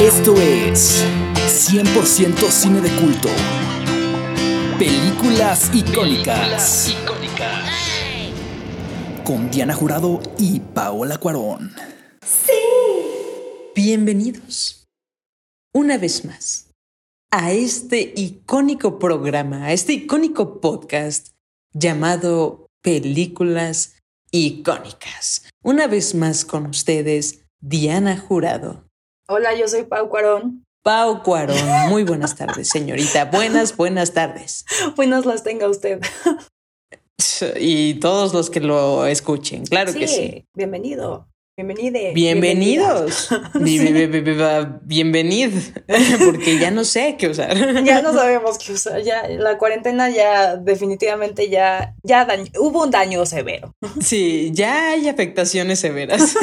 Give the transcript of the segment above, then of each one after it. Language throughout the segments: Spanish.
Esto es 100% cine de culto. Películas icónicas. Con Diana Jurado y Paola Cuarón. Bienvenidos una vez más a este icónico programa, a este icónico podcast llamado Películas icónicas. Una vez más con ustedes, Diana Jurado. Hola, yo soy Pau Cuarón. Pau Cuarón, muy buenas tardes, señorita. Buenas, buenas tardes. Buenas las tenga usted. Y todos los que lo escuchen, claro que sí. Bienvenido. Bienvenide. Bienvenidos. Bienvenid. Porque ya no sé qué usar. Ya no sabemos qué usar. Ya la cuarentena ya definitivamente ya, ya hubo un daño severo. Sí, ya hay afectaciones severas.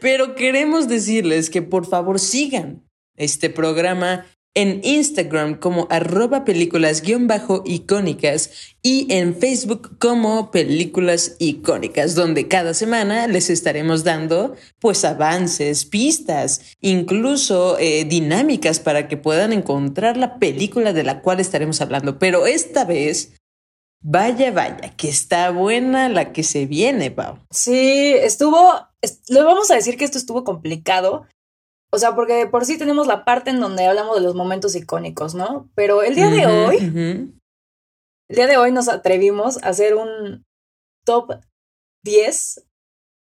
Pero queremos decirles que por favor sigan este programa en Instagram como arroba películas-icónicas y en Facebook como películas icónicas, donde cada semana les estaremos dando pues avances, pistas, incluso eh, dinámicas para que puedan encontrar la película de la cual estaremos hablando. Pero esta vez Vaya, vaya, que está buena la que se viene, Pau. Sí, estuvo, le vamos a decir que esto estuvo complicado. O sea, porque por sí tenemos la parte en donde hablamos de los momentos icónicos, ¿no? Pero el día de hoy, el día de hoy nos atrevimos a hacer un top 10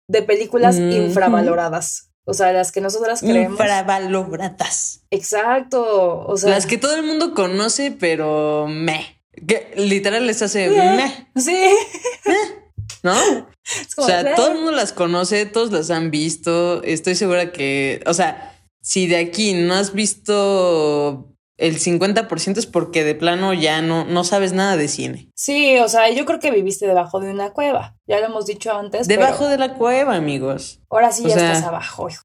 de películas infravaloradas. O sea, las que nosotras creemos. Infravaloradas. Exacto. O sea. Las que todo el mundo conoce, pero me. Que literal les hace. Meh. Sí. ¿No? o sea, todo el mundo las conoce, todos las han visto. Estoy segura que, o sea, si de aquí no has visto el 50% es porque de plano ya no, no sabes nada de cine. Sí, o sea, yo creo que viviste debajo de una cueva. Ya lo hemos dicho antes. Debajo de la cueva, amigos. Ahora sí ya estás abajo, hijo.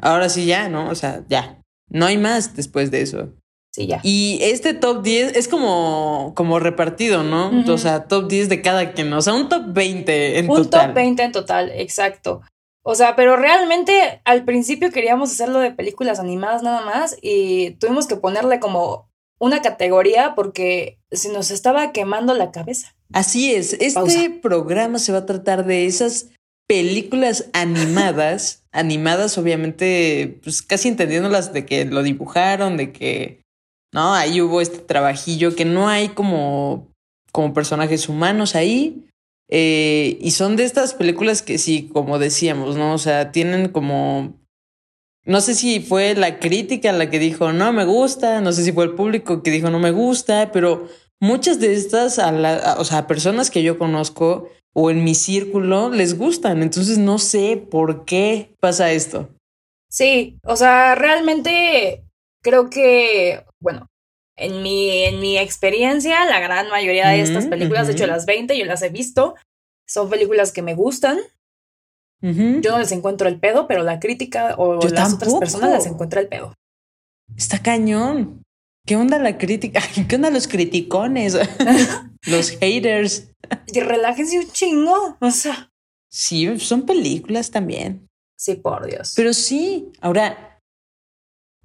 Ahora sí ya, ¿no? O sea, ya. No hay más después de eso. Sí, ya. Y este top 10 es como, como repartido, ¿no? O sea, top 10 de cada quien, o sea, un top 20 en total. Un top 20 en total, exacto. O sea, pero realmente al principio queríamos hacerlo de películas animadas nada más y tuvimos que ponerle como una categoría porque se nos estaba quemando la cabeza. Así es, este programa se va a tratar de esas películas animadas, animadas obviamente, pues casi entendiéndolas de que lo dibujaron, de que ¿no? Ahí hubo este trabajillo que no hay como, como personajes humanos ahí. Eh, y son de estas películas que sí, como decíamos, ¿no? O sea, tienen como... No sé si fue la crítica la que dijo no me gusta, no sé si fue el público que dijo no me gusta, pero muchas de estas, a o sea, personas que yo conozco o en mi círculo les gustan, entonces no sé por qué pasa esto. Sí, o sea, realmente creo que bueno, en mi, en mi experiencia, la gran mayoría de estas películas, de hecho las 20 yo las he visto, son películas que me gustan. Yo no les encuentro el pedo, pero la crítica o las otras personas les encuentra el pedo. Está cañón. ¿Qué onda la crítica? ¿Qué onda los criticones? los haters. Y relájense un chingo. O sea. Sí, son películas también. Sí, por Dios. Pero sí, ahora,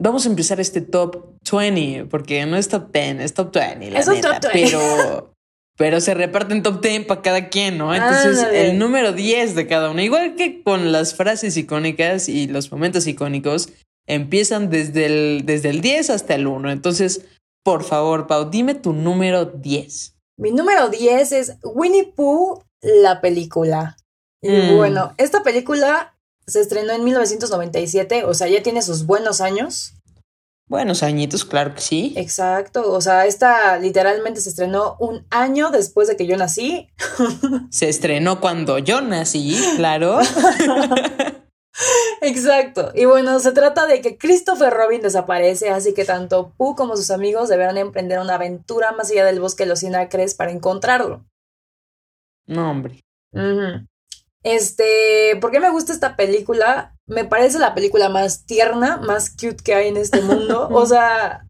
Vamos a empezar este top 20, porque no es top 10, es top 20. es un top 20. Pero, pero se reparten top 10 para cada quien, ¿no? Entonces, el número 10 de cada uno, igual que con las frases icónicas y los momentos icónicos, empiezan desde el, desde el 10 hasta el 1. Entonces, por favor, Pau, dime tu número 10. Mi número 10 es Winnie Pooh, la película. Y mm. bueno, esta película se estrenó en 1997, o sea, ya tiene sus buenos años. Buenos añitos, claro que sí. Exacto, o sea, esta literalmente se estrenó un año después de que yo nací. Se estrenó cuando yo nací, claro. Exacto. Y bueno, se trata de que Christopher Robin desaparece, así que tanto Pooh como sus amigos deberán emprender una aventura más allá del bosque de los Sinacres para encontrarlo. No, hombre. Este, ¿por qué me gusta esta película? Me parece la película más tierna, más cute que hay en este mundo. o sea,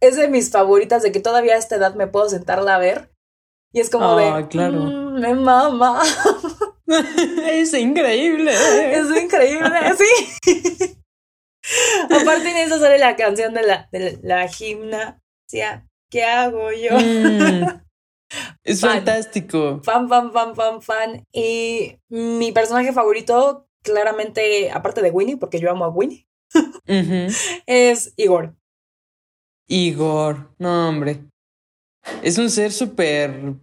es de mis favoritas, de que todavía a esta edad me puedo sentarla a ver. Y es como de. claro. Mm, me mama. es increíble. Es increíble, sí. Aparte en eso sale la canción de la, de la gimnasia. ¿Qué hago yo? Mm. es fantástico. Fan, fan, fan, fan, fan. Y mi personaje favorito, claramente, aparte de Winnie, porque yo amo a Winnie, es Igor. Igor, no, hombre. Es un ser súper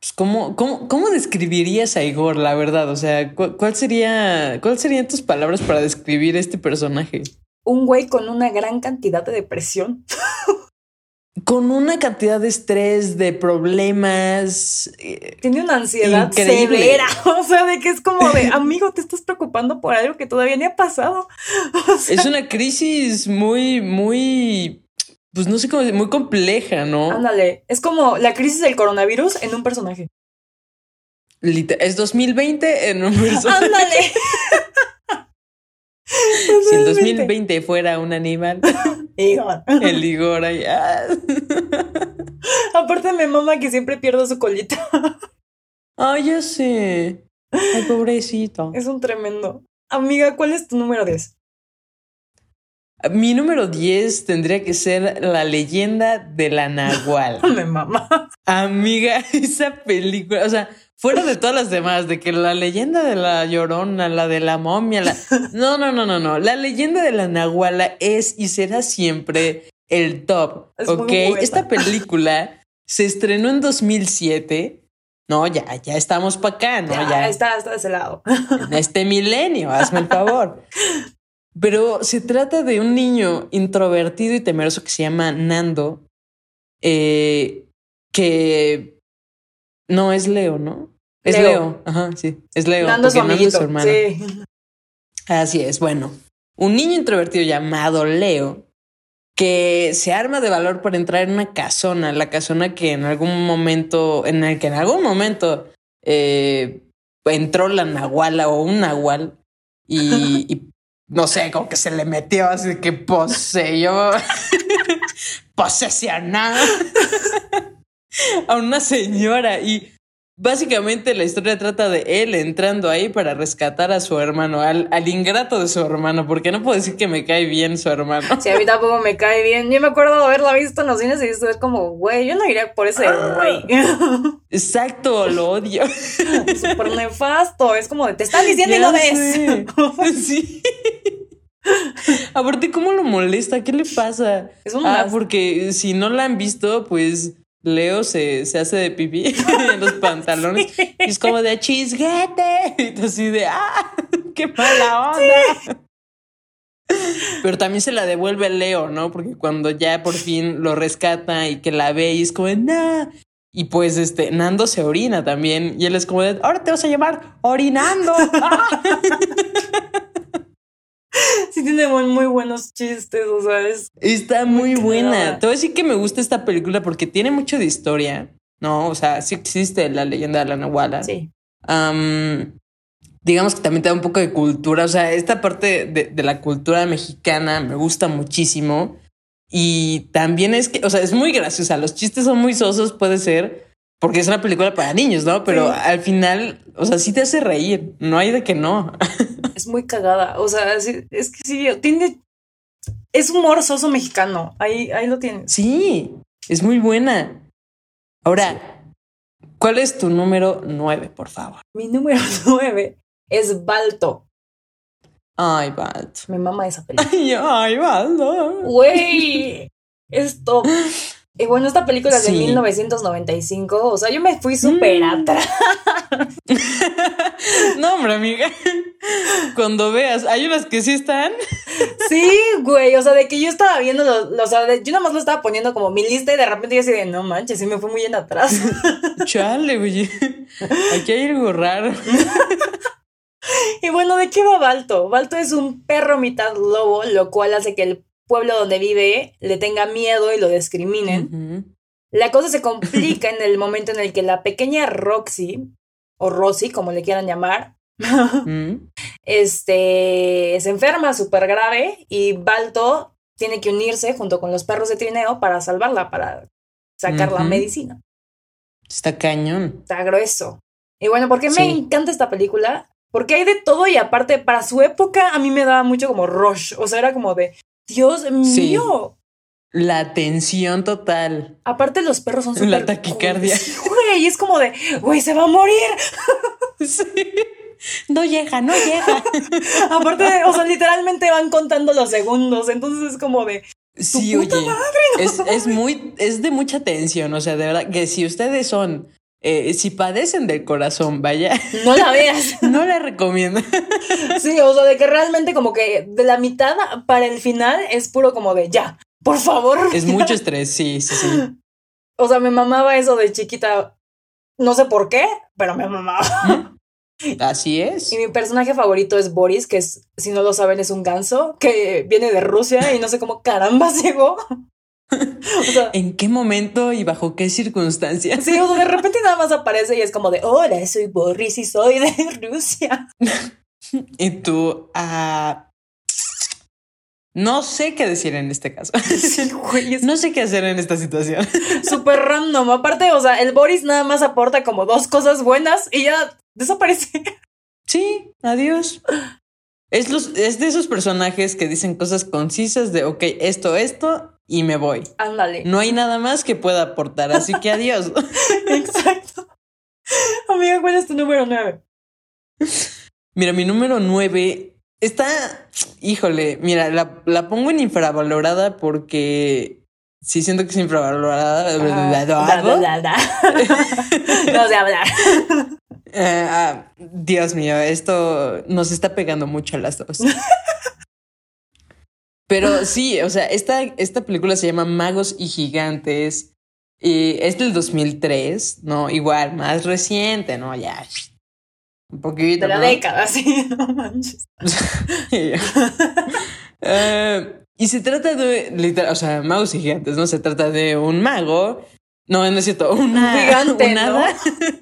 pues, ¿cómo, cómo, describirías a Igor, la verdad? O sea, ¿cuál, sería, ¿cuáles serían tus palabras para describir este personaje? Un güey con una gran cantidad de depresión. con una cantidad de estrés, de problemas. Eh, Tiene una ansiedad severa. O sea, de que es como de, amigo, te estás preocupando por algo que todavía ni ha pasado. es una crisis muy, muy pues no sé cómo, muy compleja, ¿no? Ándale, es como la crisis del coronavirus en un personaje. es 2020 en un personaje. Ándale. si el 2020 fuera un animal. Igor. El Igor allá. Aparte me mama que siempre pierdo su colita. Ay, ya sé. Ay, pobrecito. Es un tremendo. Amiga, ¿cuál es tu número 10? Mi número 10 tendría que ser La leyenda de la Nahual. Me mama. Amiga, esa película, o sea, fuera de todas las demás, de que la leyenda de la llorona, la de la momia, la... No, no, no, no, no. La leyenda de la Nahuala es y será siempre el top. ok, esta película se estrenó en 2007. No, ya, ya estamos para acá, ¿no? Ya, ya, está, está de ese lado. En este milenio, hazme el favor. Pero se trata de un niño introvertido y temeroso que se llama Nando, eh, que no es Leo, ¿no? Es Leo. Ajá, sí, es Leo. Nando, su, Nando es su hermano. Sí. Así es, bueno. Un niño introvertido llamado Leo que se arma de valor para entrar en una casona, la casona que en algún momento, en el que en algún momento eh, entró la nahuala o un nahual y no sé, como que se le metió así que poseyó, posesionado a una señora y básicamente la historia trata de él entrando ahí para rescatar a su hermano, al, al, ingrato de su hermano, porque no puedo decir que me cae bien su hermano. Sí, a mí tampoco me cae bien. Yo me acuerdo de haberla visto en los cines y es como, güey, yo no iría por ese güey. Exacto, lo odio. Súper nefasto, es como de, te están diciendo y no ves. sí. Aparte, ¿cómo lo molesta? ¿Qué le pasa? Es un ah, porque si no la han visto, pues Leo se, se hace de pipí en los pantalones. Y es como de chisguete. Y así de, ¡ah! ¡Qué mala onda! Pero también se la devuelve Leo, ¿no? Porque cuando ya por fin lo rescata y que la ve y es como de, ¡nah! Y pues este, Nando se orina también. Y él es como de, ahora te vas a llamar orinando. sí tiene muy, buenos chistes, o sea, es... Está muy, buena. Te voy a decir que me gusta esta película porque tiene mucho de historia, ¿no? O sea, sí existe la leyenda de la Nahuala. Sí. digamos que también te da un poco de cultura, o sea, esta parte de, de la cultura mexicana me gusta muchísimo. Y también es que, o sea, es muy graciosa. Los chistes son muy sosos, puede ser, porque es una película para niños, ¿no? Pero al final, o sea, sí te hace reír. No hay de que no. Es muy cagada. O sea, es, que sí, tiene. Es humor soso mexicano. Ahí, ahí lo tienes. Sí, es muy buena. Ahora, ¿cuál es tu número nueve, por favor? Mi número nueve es Balto. Ay, Balto. Me mama esa película. Ay, ay Balto. Güey. Esto. Y bueno, esta película es de 1995, o sea, yo me fui súper mm. atrás. no, hombre, amiga. Cuando veas, hay unas que sí están. sí, güey, o sea, de que yo estaba viendo, o sea, yo nada más lo estaba poniendo como mi lista y de repente yo así de, no manches, sí me fue muy bien atrás. Chale, güey. Aquí hay algo raro. y bueno, ¿de qué va Balto? Balto es un perro mitad lobo, lo cual hace que el pueblo donde vive le tenga miedo y lo discriminen. La cosa se complica en el momento en el que la pequeña Roxy, o Rosy, como le quieran llamar, este, se enferma súper grave y Balto tiene que unirse junto con los perros de trineo para salvarla, para sacar la medicina. Está cañón. Está grueso. Y bueno, ¿por qué me encanta esta película? Porque hay de todo y aparte, para su época, a mí me daba mucho como rush. O sea, era como de, Dios mío. La tensión total. Aparte, los perros son súper. La taquicardia. Güey, es como de, güey, se va a morir. Sí. No llega, no llega. Aparte, o sea, literalmente van contando los segundos. Entonces es como de. Sí, oye. es, es muy, es de mucha tensión. O sea, de verdad, que si ustedes son eh, si padecen del corazón, vaya. No la veas. no la recomiendo. sí, o sea, de que realmente como que de la mitad para el final es puro como de ya, por favor. Es mucho estrés, sí, sí, sí. O sea, me mamaba eso de chiquita. No sé por qué, pero me mamaba. Así es. Y mi personaje favorito es Boris, que es, si no lo saben, es un ganso que viene de Rusia y no sé cómo caramba llegó. ¿En qué momento y bajo qué circunstancias? Sí, o de repente nada más aparece y es como de, hola, soy Boris y soy de Rusia. y tú, ah, no sé qué decir en este caso. no sé qué hacer en esta situación. Súper random. Aparte, o sea, el Boris nada más aporta como dos cosas buenas y ya desaparece. Sí, adiós. Es, los, es de esos personajes que dicen cosas concisas de, ok, esto, esto, y me voy. Ándale. No hay nada más que pueda aportar, así que adiós. Exacto. Amiga, ¿cuál es tu número nueve? Mira, mi número nueve está, híjole, mira, la, la pongo en infravalorada porque sí siento que es infravalorada. no sé hablar. Eh, ah, Dios mío, esto nos está pegando mucho a las dos. Pero sí, o sea, esta, esta película se llama Magos y Gigantes. Y es del 2003, ¿no? Igual, más reciente, ¿no? Ya. Un poquito. De la década, sí, no manches. Eh, y se trata de, literal, o sea, magos y gigantes, ¿no? Se trata de un mago. No, no es cierto, una, un gigante, un hada.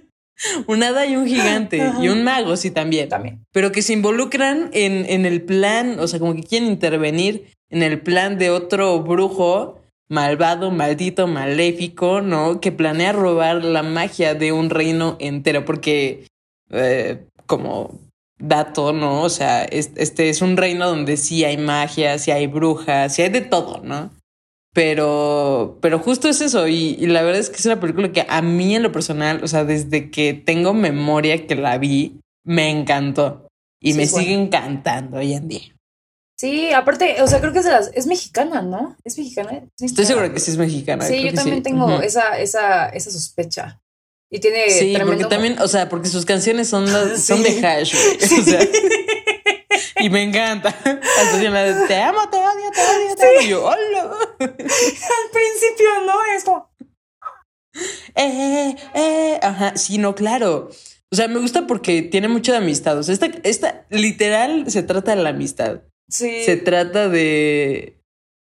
un hada y un gigante. Y un mago, sí, también. También. Pero que se involucran en, en el plan, o sea, como que quieren intervenir en el plan de otro brujo malvado, maldito, maléfico, ¿no? Que planea robar la magia de un reino entero, porque eh, como dato, ¿no? O sea, este es un reino donde sí hay magia, sí hay brujas, sí hay de todo, ¿no? Pero, pero justo es eso, y, la verdad es que es una película que a mí en lo personal, o sea, desde que tengo memoria que la vi, me encantó y me sigue encantando hoy en día. Sí, aparte, o sea, creo que es de las, es mexicana, ¿no? ¿Es mexicana? Estoy segura que sí es mexicana. Sí, yo también tengo esa, esa, esa sospecha. Y tiene Sí, porque también, o sea, porque sus canciones son, son de hash, O sea, y me encanta. la de te amo, te odio, te odio, te odio. hola. Al principio, ¿no? Es como. Eh, eh, ajá, sí, no, claro. O sea, me gusta porque tiene mucho de amistad. O sea, esta, esta literal se trata de la amistad. Se trata de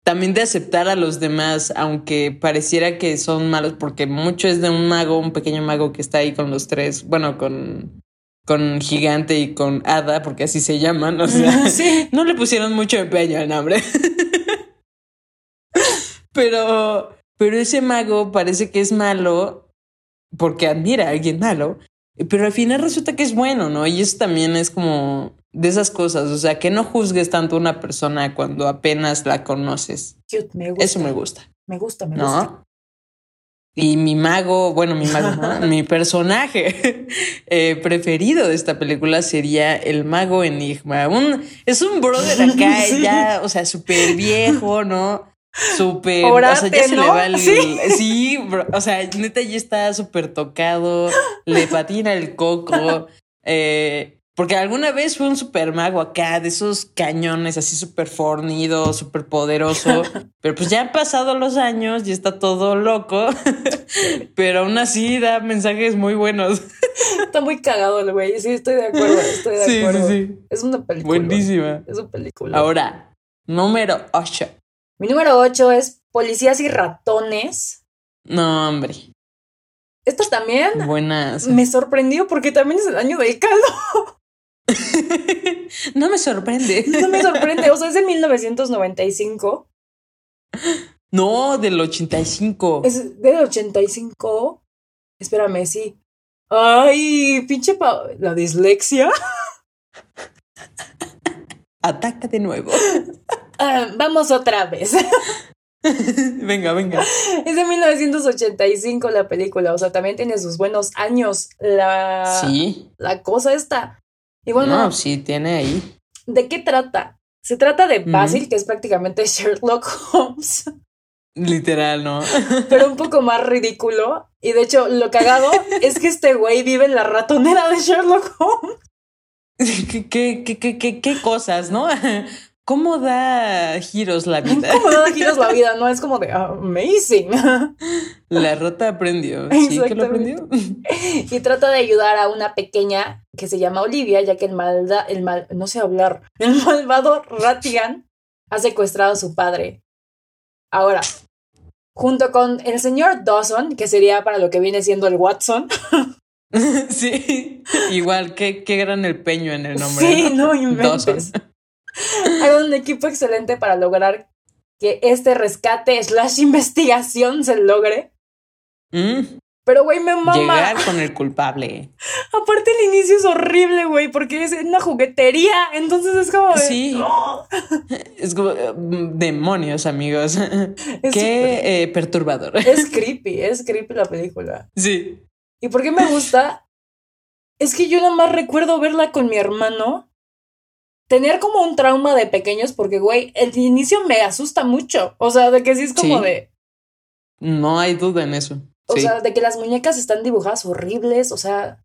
también de aceptar a los demás, aunque pareciera que son malos, porque mucho es de un mago, un pequeño mago que está ahí con los tres, bueno, con, con Gigante y con Hada, porque así se llaman, o sea, no le pusieron mucho empeño al nombre. pero, pero ese mago parece que es malo porque admira a alguien malo, pero al final resulta que es bueno, ¿no? Y eso también es como de esas cosas, o sea, que no juzgues tanto a una persona cuando apenas la conoces. Eso me gusta. Me gusta, me gusta. Y mi mago, bueno, mi mago, mi personaje eh, preferido de esta película sería el mago Enigma. Un, es un brother acá, ya, o sea, súper viejo, ¿no? Súper, o sea, ya se le va el, sí, o sea, neta ya está súper tocado, le patina el coco, eh, porque alguna vez fue un super mago acá, de esos cañones así súper fornido, súper poderoso. Pero pues ya han pasado los años y está todo loco. Pero aún así da mensajes muy buenos. Está muy cagado el güey. Sí, estoy de acuerdo. Estoy de acuerdo. Sí, sí. Es una película. Buenísima. Es una película. Ahora, número 8. Mi número 8 es Policías y Ratones. No, hombre. Esta también. Buenas. Me sorprendió porque también es el año del caldo. no me sorprende. No me sorprende. O sea, es de 1995. No, del 85. Es del 85. Espérame, sí. Ay, pinche la dislexia. Ataca de nuevo. Ah, vamos otra vez. venga, venga. Es de 1985 la película, o sea, también tiene sus buenos años la, sí. la cosa esta. Bueno, no, sí, tiene ahí. ¿De qué trata? Se trata de Basil, que es prácticamente Sherlock Holmes. Literal, ¿no? Pero un poco más ridículo. Y de hecho, lo cagado es que este güey vive en la ratonera de Sherlock Holmes. ¿Qué, qué, qué, qué, qué cosas, no? ¿Cómo da giros la vida? ¿Cómo da giros la vida? No es como de amazing. La rota aprendió. Sí, que lo aprendió. Y trata de ayudar a una pequeña que se llama Olivia, ya que el malda, el mal, no sé hablar, el malvado Ratigan ha secuestrado a su padre. Ahora, junto con el señor Dawson, que sería para lo que viene siendo el Watson. Sí, igual, qué, qué gran el peño en el nombre. Sí, no inventes. Hay un equipo excelente para lograr que este rescate slash investigación se logre. Mm. Pero, güey, me mama. Llegar con el culpable. Aparte, el inicio es horrible, güey, porque es una juguetería. Entonces es como. Sí. Es como. mm, demonios, amigos. Qué eh, perturbador. Es creepy, es creepy la película. Sí. ¿Y por qué me gusta? Es que yo nada más recuerdo verla con mi hermano. Tener como un trauma de pequeños, porque, güey, el inicio me asusta mucho. O sea, de que sí es como Sí. de. No hay duda en eso. O Sí. sea, de que las muñecas están dibujadas horribles. O sea,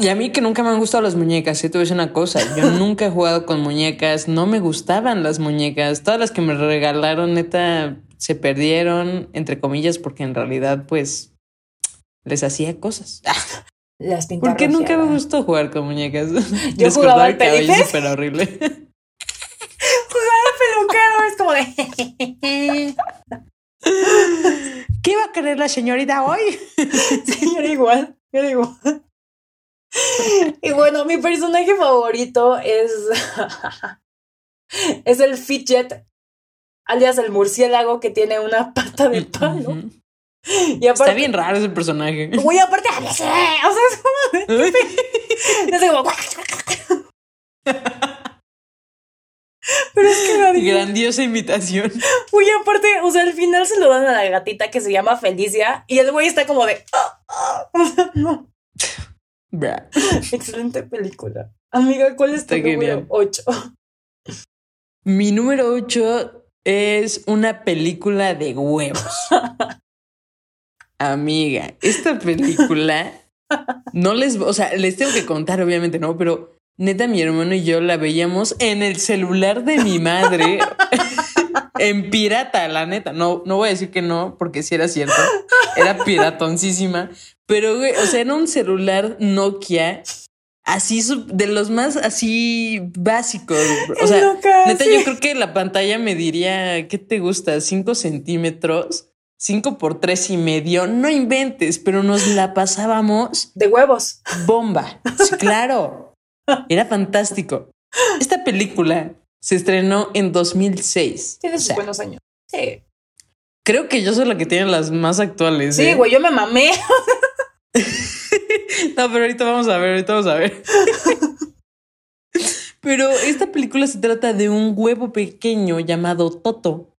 Y a mí que nunca me han gustado las muñecas, ¿sí? te voy a decir una cosa, yo nunca he jugado con muñecas, no me gustaban las muñecas, todas las que me regalaron neta se perdieron, entre comillas, porque en realidad pues les hacía cosas. Las pintas. porque nunca me gustó jugar con muñecas. Yo jugaba al cabello súper horrible. peluquero es como de. ¿Qué va a querer la señorita hoy? Sí, yo era igual, yo era igual. Y bueno, mi personaje favorito es. es el Fidget, alias el murciélago que tiene una pata de palo. Ujú. Y aparte. Está bien raro ese personaje. Güey, aparte O sea, es como. de- es como- Pero es que la Grandiosa invitación. Güey, aparte, o sea, al final se lo dan a la gatita que se llama Felicia y el güey está como de. "Ah, ah". No. Bra. Excelente película. Amiga, ¿cuál es tu número genial. 8? Mi número 8 es una película de huevos. Amiga, esta película no les, o sea, les tengo que contar, obviamente, no, pero neta, mi hermano y yo la veíamos en el celular de mi madre. En pirata, la neta. No, no voy a decir que no, porque sí era cierto. Era piratoncísima. Pero, güey, o sea, era un celular Nokia así de los más así básicos. O sea, neta, yo creo que la pantalla me diría, ¿qué te gusta? ¿Cinco centímetros? ¿Cinco por tres y medio? No inventes, pero nos la pasábamos De huevos. bomba. Sí, claro. Era fantástico. Esta película se estrenó en 2006. Tiene O sus sea, buenos años. Sí. creo que yo soy la que tiene las más actuales. Sí, ¿eh? güey, yo me mamé. No, pero ahorita vamos a ver, ahorita vamos a ver. Pero esta película se trata de un huevo pequeño llamado Toto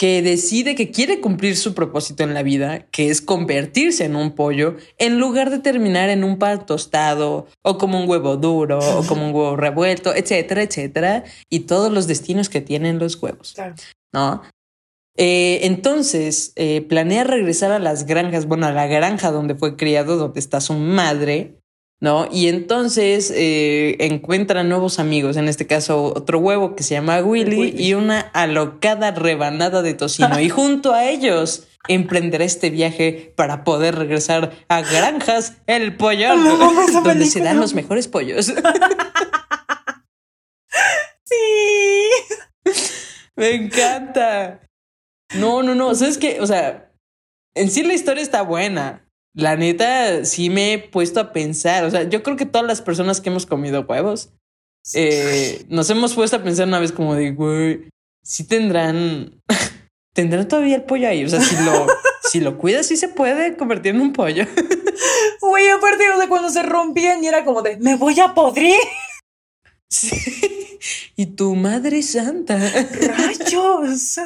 que decide que quiere cumplir su propósito en la vida, que es convertirse en un pollo, en lugar de terminar en un pan tostado, o como un huevo duro, o como un huevo revuelto, etcétera, etcétera, y todos los destinos que tienen los huevos. Claro. ¿no? Eh, entonces, eh, planea regresar a las granjas, bueno, a la granja donde fue criado, donde está su madre, ¿no? Y entonces eh, encuentra nuevos amigos, en este caso otro huevo que se llama Willy, Willy. y una alocada rebanada de tocino. y junto a ellos emprenderá este viaje para poder regresar a Granjas El Pollón, donde se dan los mejores pollos. Sí. Me encanta. No, no, no. ¿Sabes qué? O sea, en sí la historia está buena. La neta, sí me he puesto a pensar. O sea, yo creo que todas las personas que hemos comido huevos eh, nos hemos puesto a pensar una vez como de, güey, sí tendrán, tendrán todavía el pollo ahí. O sea, si lo, si lo cuidas, sí se puede convertir en un pollo. Güey, aparte, o sea, cuando se rompían y era como de, me voy a podrir. Sí. Y tu madre santa. Rayos.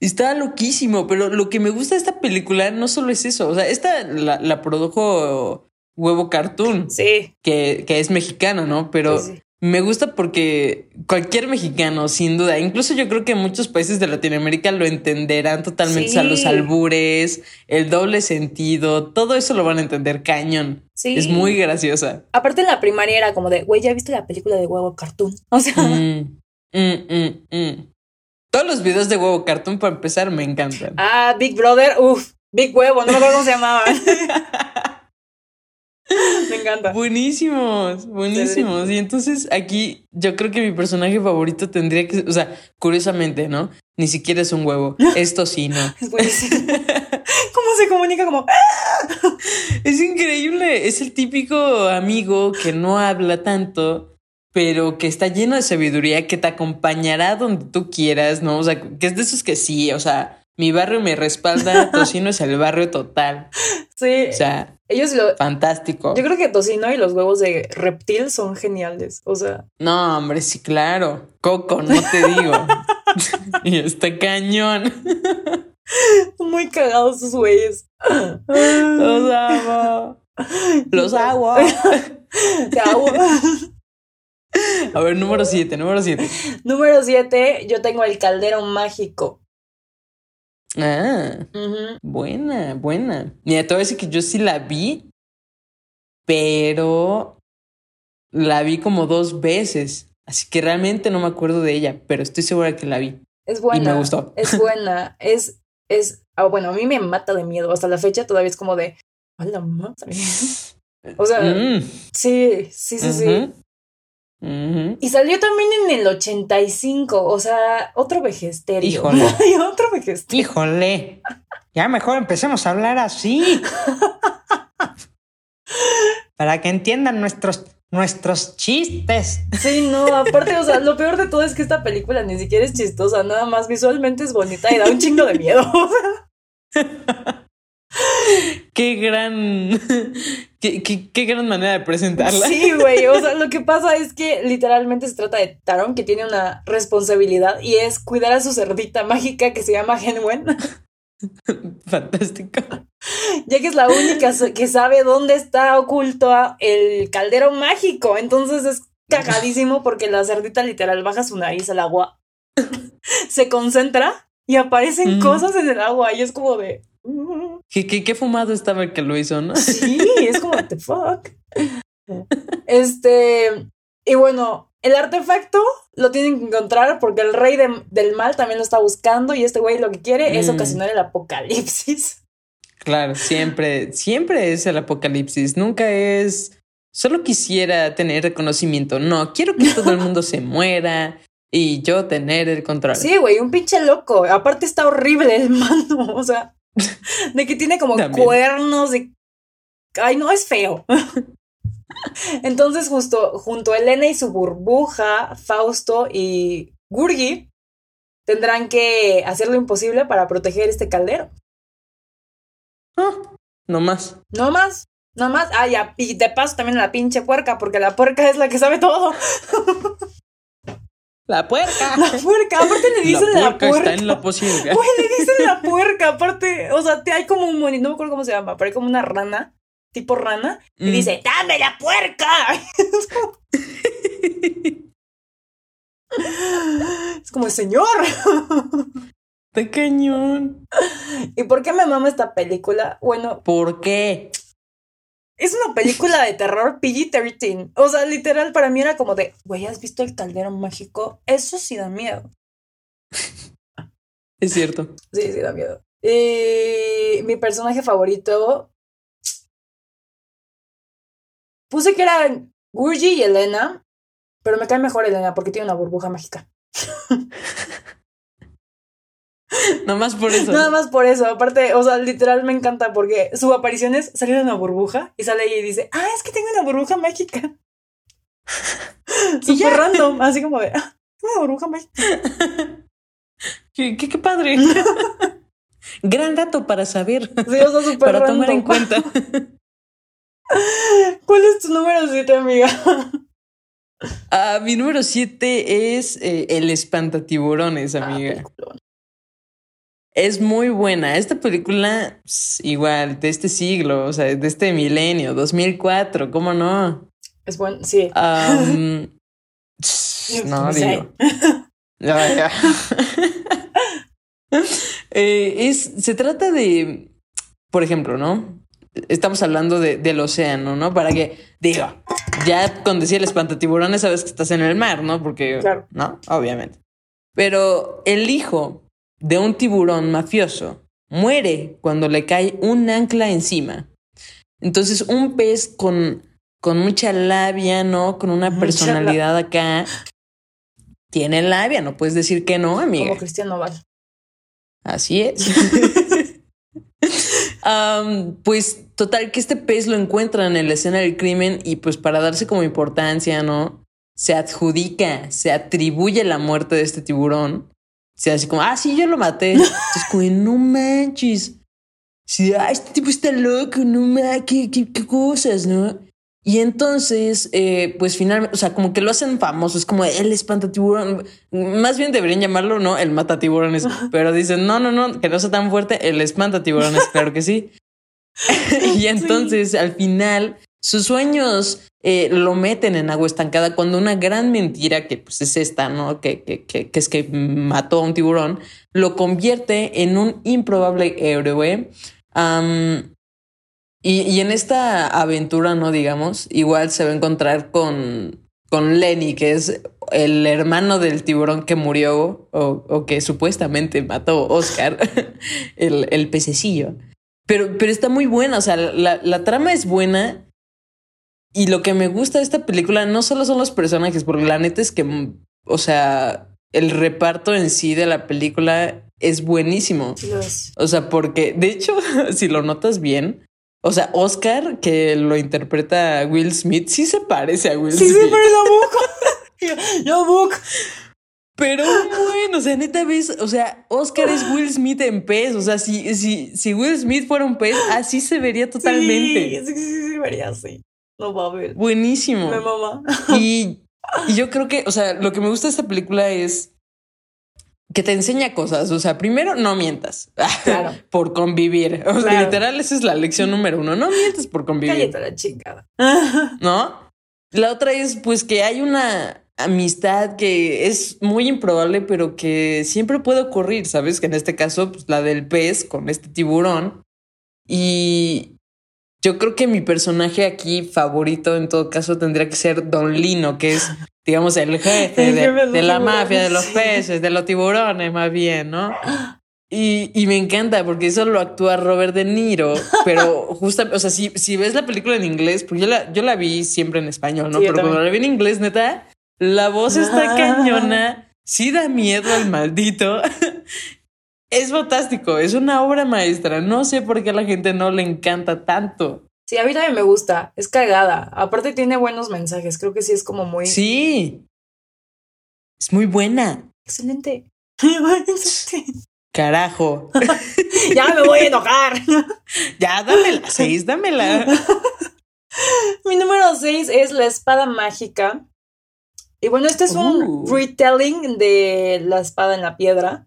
Está loquísimo, pero lo que me gusta de esta película no solo es eso. O sea, esta la, la produjo Huevo Cartoon. Sí. Que, que es mexicano, ¿no? Pero Sí, sí. me gusta porque cualquier mexicano, sin duda, incluso yo creo que muchos países de Latinoamérica lo entenderán totalmente. O sea, los albures, el doble sentido, todo eso lo van a entender cañón. Sí. Es muy graciosa. Aparte en la primaria era como de, güey, ¿ya viste la película de huevo cartoon? O sea, mm, mm, mm. Todos los videos de huevo cartoon, para empezar, me encantan. ah, Big Brother, uff, Big Huevo, no me acuerdo cómo se llamaban. me encanta. Buenísimos, buenísimos. Y entonces aquí yo creo que mi personaje favorito tendría que, o sea, curiosamente, ¿no? Ni siquiera es un huevo. Esto sí, no. Es buenísimo. ¿Cómo se comunica? Como, Es increíble. Es el típico amigo que no habla tanto, pero que está lleno de sabiduría, que te acompañará donde tú quieras, ¿no? O sea, que es de esos que sí, o sea, mi barrio me respalda, Tocino es el barrio total. sí. O sea, Ellos lo. fantástico. Yo creo que tocino y los huevos de reptil son geniales. O sea, No, hombre, sí, claro. Coco, no te digo. y está cañón. muy cagados sus güeyes. Los amo. Los hago. Te amo. A ver, número siete, número siete. Número 7, yo tengo el caldero mágico. Ah, buena, buena. Mira, te voy a decir que yo sí la vi, pero la vi como dos veces. Así que realmente no me acuerdo de ella, pero estoy segura que la vi. Es buena. me gustó. Es buena. Es, es, ah, bueno, a mí me mata de miedo. Hasta la fecha todavía es como de, a la madre. O sea, Mm, sí, sí, sí, sí. Y salió también en el 85, o sea, otro vegesterio. Híjole. Otro vegesterio. Híjole. Ya mejor empecemos a hablar así. Para que entiendan nuestros, nuestros chistes. Sí, no, aparte, o sea, lo peor de todo es que esta película ni siquiera es chistosa, nada más visualmente es bonita y da un chingo de miedo. Qué gran. Qué, qué- qué gran manera de presentarla. Sí, güey, o sea, lo que pasa es que literalmente se trata de Taron, que tiene una responsabilidad y es cuidar a su cerdita mágica que se llama Genwen, Fantástico. ya que es la única que sabe dónde está oculto el caldero mágico. Entonces es cagadísimo porque la cerdita literal baja su nariz al agua, se concentra y aparecen Mm. cosas en el agua y es como de... mm, ¿Qué, qué, qué fumado estaba el que lo hizo, no? Sí, es como, what the fuck. Este, y bueno, el artefacto lo tienen que encontrar porque el rey de- del mal también lo está buscando y este güey lo que quiere es Mm. ocasionar el apocalipsis. Claro, siempre, siempre es el apocalipsis. Nunca es. Solo quisiera tener reconocimiento. No, quiero que todo el mundo se muera y yo tener el control. Sí, güey, un pinche loco. Aparte está horrible el mano, o sea, de que tiene como También. cuernos y... Ay, no, es feo. Entonces, justo junto a Elena y su burbuja, Fausto y Gurgi tendrán que hacer lo imposible para proteger este caldero. Ah, no más. No más, no más. Ah, ya, y de paso también a la pinche puerca, porque la puerca es la que sabe todo. La puerca. La puerca, aparte le dicen la, la puerca puerca. está en la posibilidad. Güey, le dicen la puerca, aparte, o sea, te hay como un monito, no me acuerdo cómo se llama, pero hay como una rana, tipo rana, y Mm. dice, ¡dame la puerca! es como, señor. Está cañón. ¿Y por qué me mama esta película? Bueno, ¿Por qué? Es una película de terror PG-13. O sea, literal, para mí era como de, güey, ¿has visto el caldero mágico? Eso sí da miedo. Es cierto. Sí, sí da miedo. Y mi personaje favorito. Puse que eran Gurgi y Elena, pero me cae mejor Elena porque tiene una burbuja mágica. Nomás por eso. Nada más por eso. Aparte, o sea, literal me encanta porque su aparición es salir de una burbuja y sale ella y dice, ah, es que tengo una burbuja mágica. Súper random, así como de, ah, una burbuja mágica. Qué, qué, qué padre. Gran dato para saber. Sí, o sea, súper para tomar en cuenta. ¿Cuál es tu número 7, amiga? Ah, mi número 7 es eh, El Espantatiburones, Ah, amiga. peliculón. Es muy buena. Esta película, igual, de este siglo, o sea, de este milenio, 2004, ¿cómo no? es bueno, sí. Am, no, digo. Ya, ya. Eh, es, se trata de, por ejemplo, ¿no? Estamos hablando de- del océano, ¿no? Para que, digo, ya con decir el espantatiburones sabes que estás en el mar, ¿no? Porque, Claro. ¿no? Obviamente. Pero el hijo de un tiburón mafioso muere cuando le cae un ancla encima. Entonces, un pez con, con mucha labia, ¿no? Con una Mucha personalidad acá. Tiene labia, no puedes decir que no, amiga. Como Cristian Noval. Así es. Pues total que este pez lo encuentran en la escena del crimen y pues para darse como importancia, ¿no? Se adjudica, se atribuye la muerte de este tiburón. Se hace como, ah, sí, yo lo maté. Entonces, como, no manches. Sí, ah, este tipo está loco, no manches, qué, qué, qué cosas, ¿no? Y entonces, eh, pues finalmente, o sea, como que lo hacen famoso, es como el espantatiburón. Más bien deberían llamarlo, ¿no? El matatiburones. Pero dicen, no, no, no, que no sea tan fuerte, el espantatiburones, claro que sí. y entonces, al final, sus sueños eh, lo meten en agua estancada cuando una gran mentira, que pues es esta, ¿no? Que, que, que, es que mató a un tiburón, lo convierte en un improbable héroe. Y, y en esta aventura, no digamos, igual se va a encontrar con, con Lenny, que es el hermano del tiburón que murió o, o que supuestamente mató Oscar, el, el pececillo. Pero, pero está muy buena, o sea, la, la trama es buena. Y lo que me gusta de esta película no solo son los personajes, porque la neta es que, o sea, el reparto en sí de la película es buenísimo. Sí lo es. O sea, porque de hecho, si lo notas bien, o sea, Oscar, que lo interpreta Will Smith, sí se parece a Will Sí, Smith. sí, pero la boca. Ya, boca. Pero bueno, o sea, neta ves, o sea, Oscar es Will Smith en pez. O sea, si, si, si Will Smith fuera un pez, así se vería totalmente. Sí, sí, sí, sí, vería así. No ver. Buenísimo. Me mamá. Y, y yo creo que, o sea, lo que me gusta de esta película es que te enseña cosas. O sea, primero, no mientas Claro. por convivir. O sea, Claro. literal, esa es la lección número uno. No mientes por convivir. Cállate la chingada. ¿no? La otra es pues que hay una amistad que es muy improbable, pero que siempre puede ocurrir, ¿sabes? Que en este caso, pues la del pez con este tiburón. Y yo creo que mi personaje aquí favorito en todo caso tendría que ser Don Lino, que es, digamos, el jefe de, la mafia, de los peces, de los tiburones más bien, ¿no? Y, y me encanta porque eso lo actúa Robert De Niro, pero justo, o sea, si, si ves la película en inglés, porque yo la, yo la vi siempre en español, ¿no? Sí, pero cuando la vi en inglés, neta, la voz está Ah. cañona, sí da miedo al maldito. Es fantástico, es una obra maestra. No sé por qué a la gente no le encanta tanto. Sí, a mí también me gusta. Es cagada. Aparte tiene buenos mensajes. Creo que sí es como muy Sí, es muy buena. excelente. Carajo. ya me voy a enojar. Ya, dámela, seis, dámela. Mi número 6 es La Espada Mágica. Y bueno, este es un Uh. retelling de La Espada en la Piedra.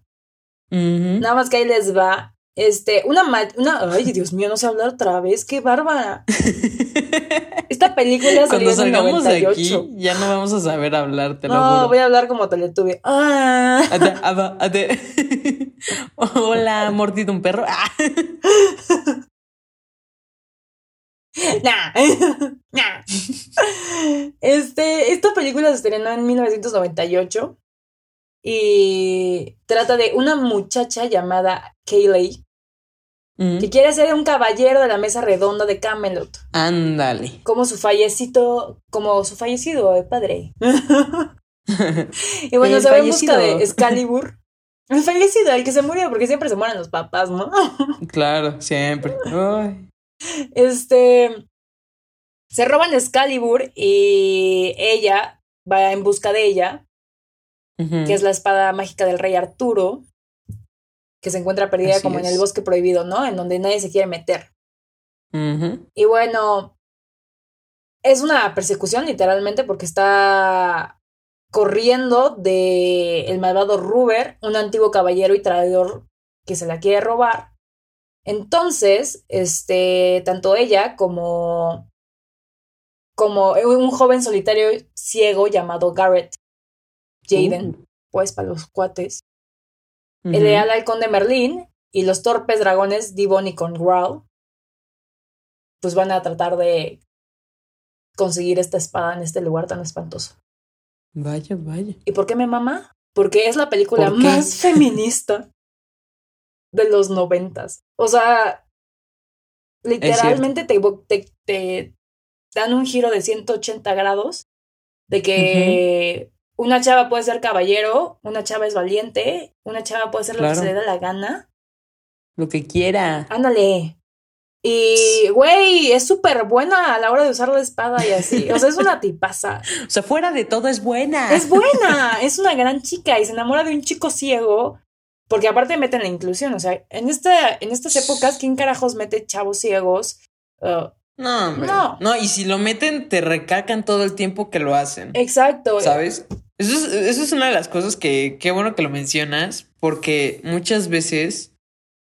Nada más que ahí les va. Este, una, una, ay, Dios mío, no sé hablar otra vez, qué bárbara. Esta película salió Cuando en el salgamos de 98. aquí, ya no vamos a saber hablar, te lo No, juro. voy a hablar como Teletubby. Ah. Ate, aba, ate. Hola, mordido un perro. Ah. Nah. Nah. Este, esta película se estrenó en 1998 y trata de una muchacha llamada Kayleigh Mm, que quiere ser un caballero de la mesa redonda de Camelot, Ándale. como su fallecido, como su fallecido eh, padre. y bueno, El se va en busca de Excalibur. El fallecido, el que se murió, porque siempre se mueren los papás, ¿no? Claro, siempre. Ay. Este. Se roban Excalibur y ella va en busca de ella, Que es la espada mágica del rey Arturo, que se encuentra perdida Así como en el bosque prohibido, ¿no? En donde nadie se quiere meter. Y bueno, es una persecución literalmente porque está corriendo de el malvado Ruber, un antiguo caballero y traidor que se la quiere robar. Entonces, este, tanto ella como como un joven solitario ciego llamado Garrett Jaden, uh. pues para los cuates, el leal halcón de Merlín y los torpes dragones Divon y Growl, pues van a tratar de conseguir esta espada en este lugar tan espantoso. Vaya, vaya. ¿Y por qué me mama? Porque es la película más feminista de los noventas. O sea, literalmente te, te, dan un giro de 180 grados de que una chava puede ser caballero, una chava es valiente, una chava puede ser lo que se le da la gana. Lo que quiera. Ándale. Y, güey, es súper buena a la hora de usar la espada y así. O sea, es una tipaza. o sea, fuera de todo es buena. Es buena. es una gran chica y se enamora de un chico ciego. Porque aparte meten la inclusión. O sea, en, esta, en estas épocas, ¿quién carajos mete chavos ciegos? Uh, no, no. No, y si lo meten, te recacan todo el tiempo que lo hacen. Exacto. ¿Sabes? Eso es, eso es una de las cosas que, qué bueno que lo mencionas, porque muchas veces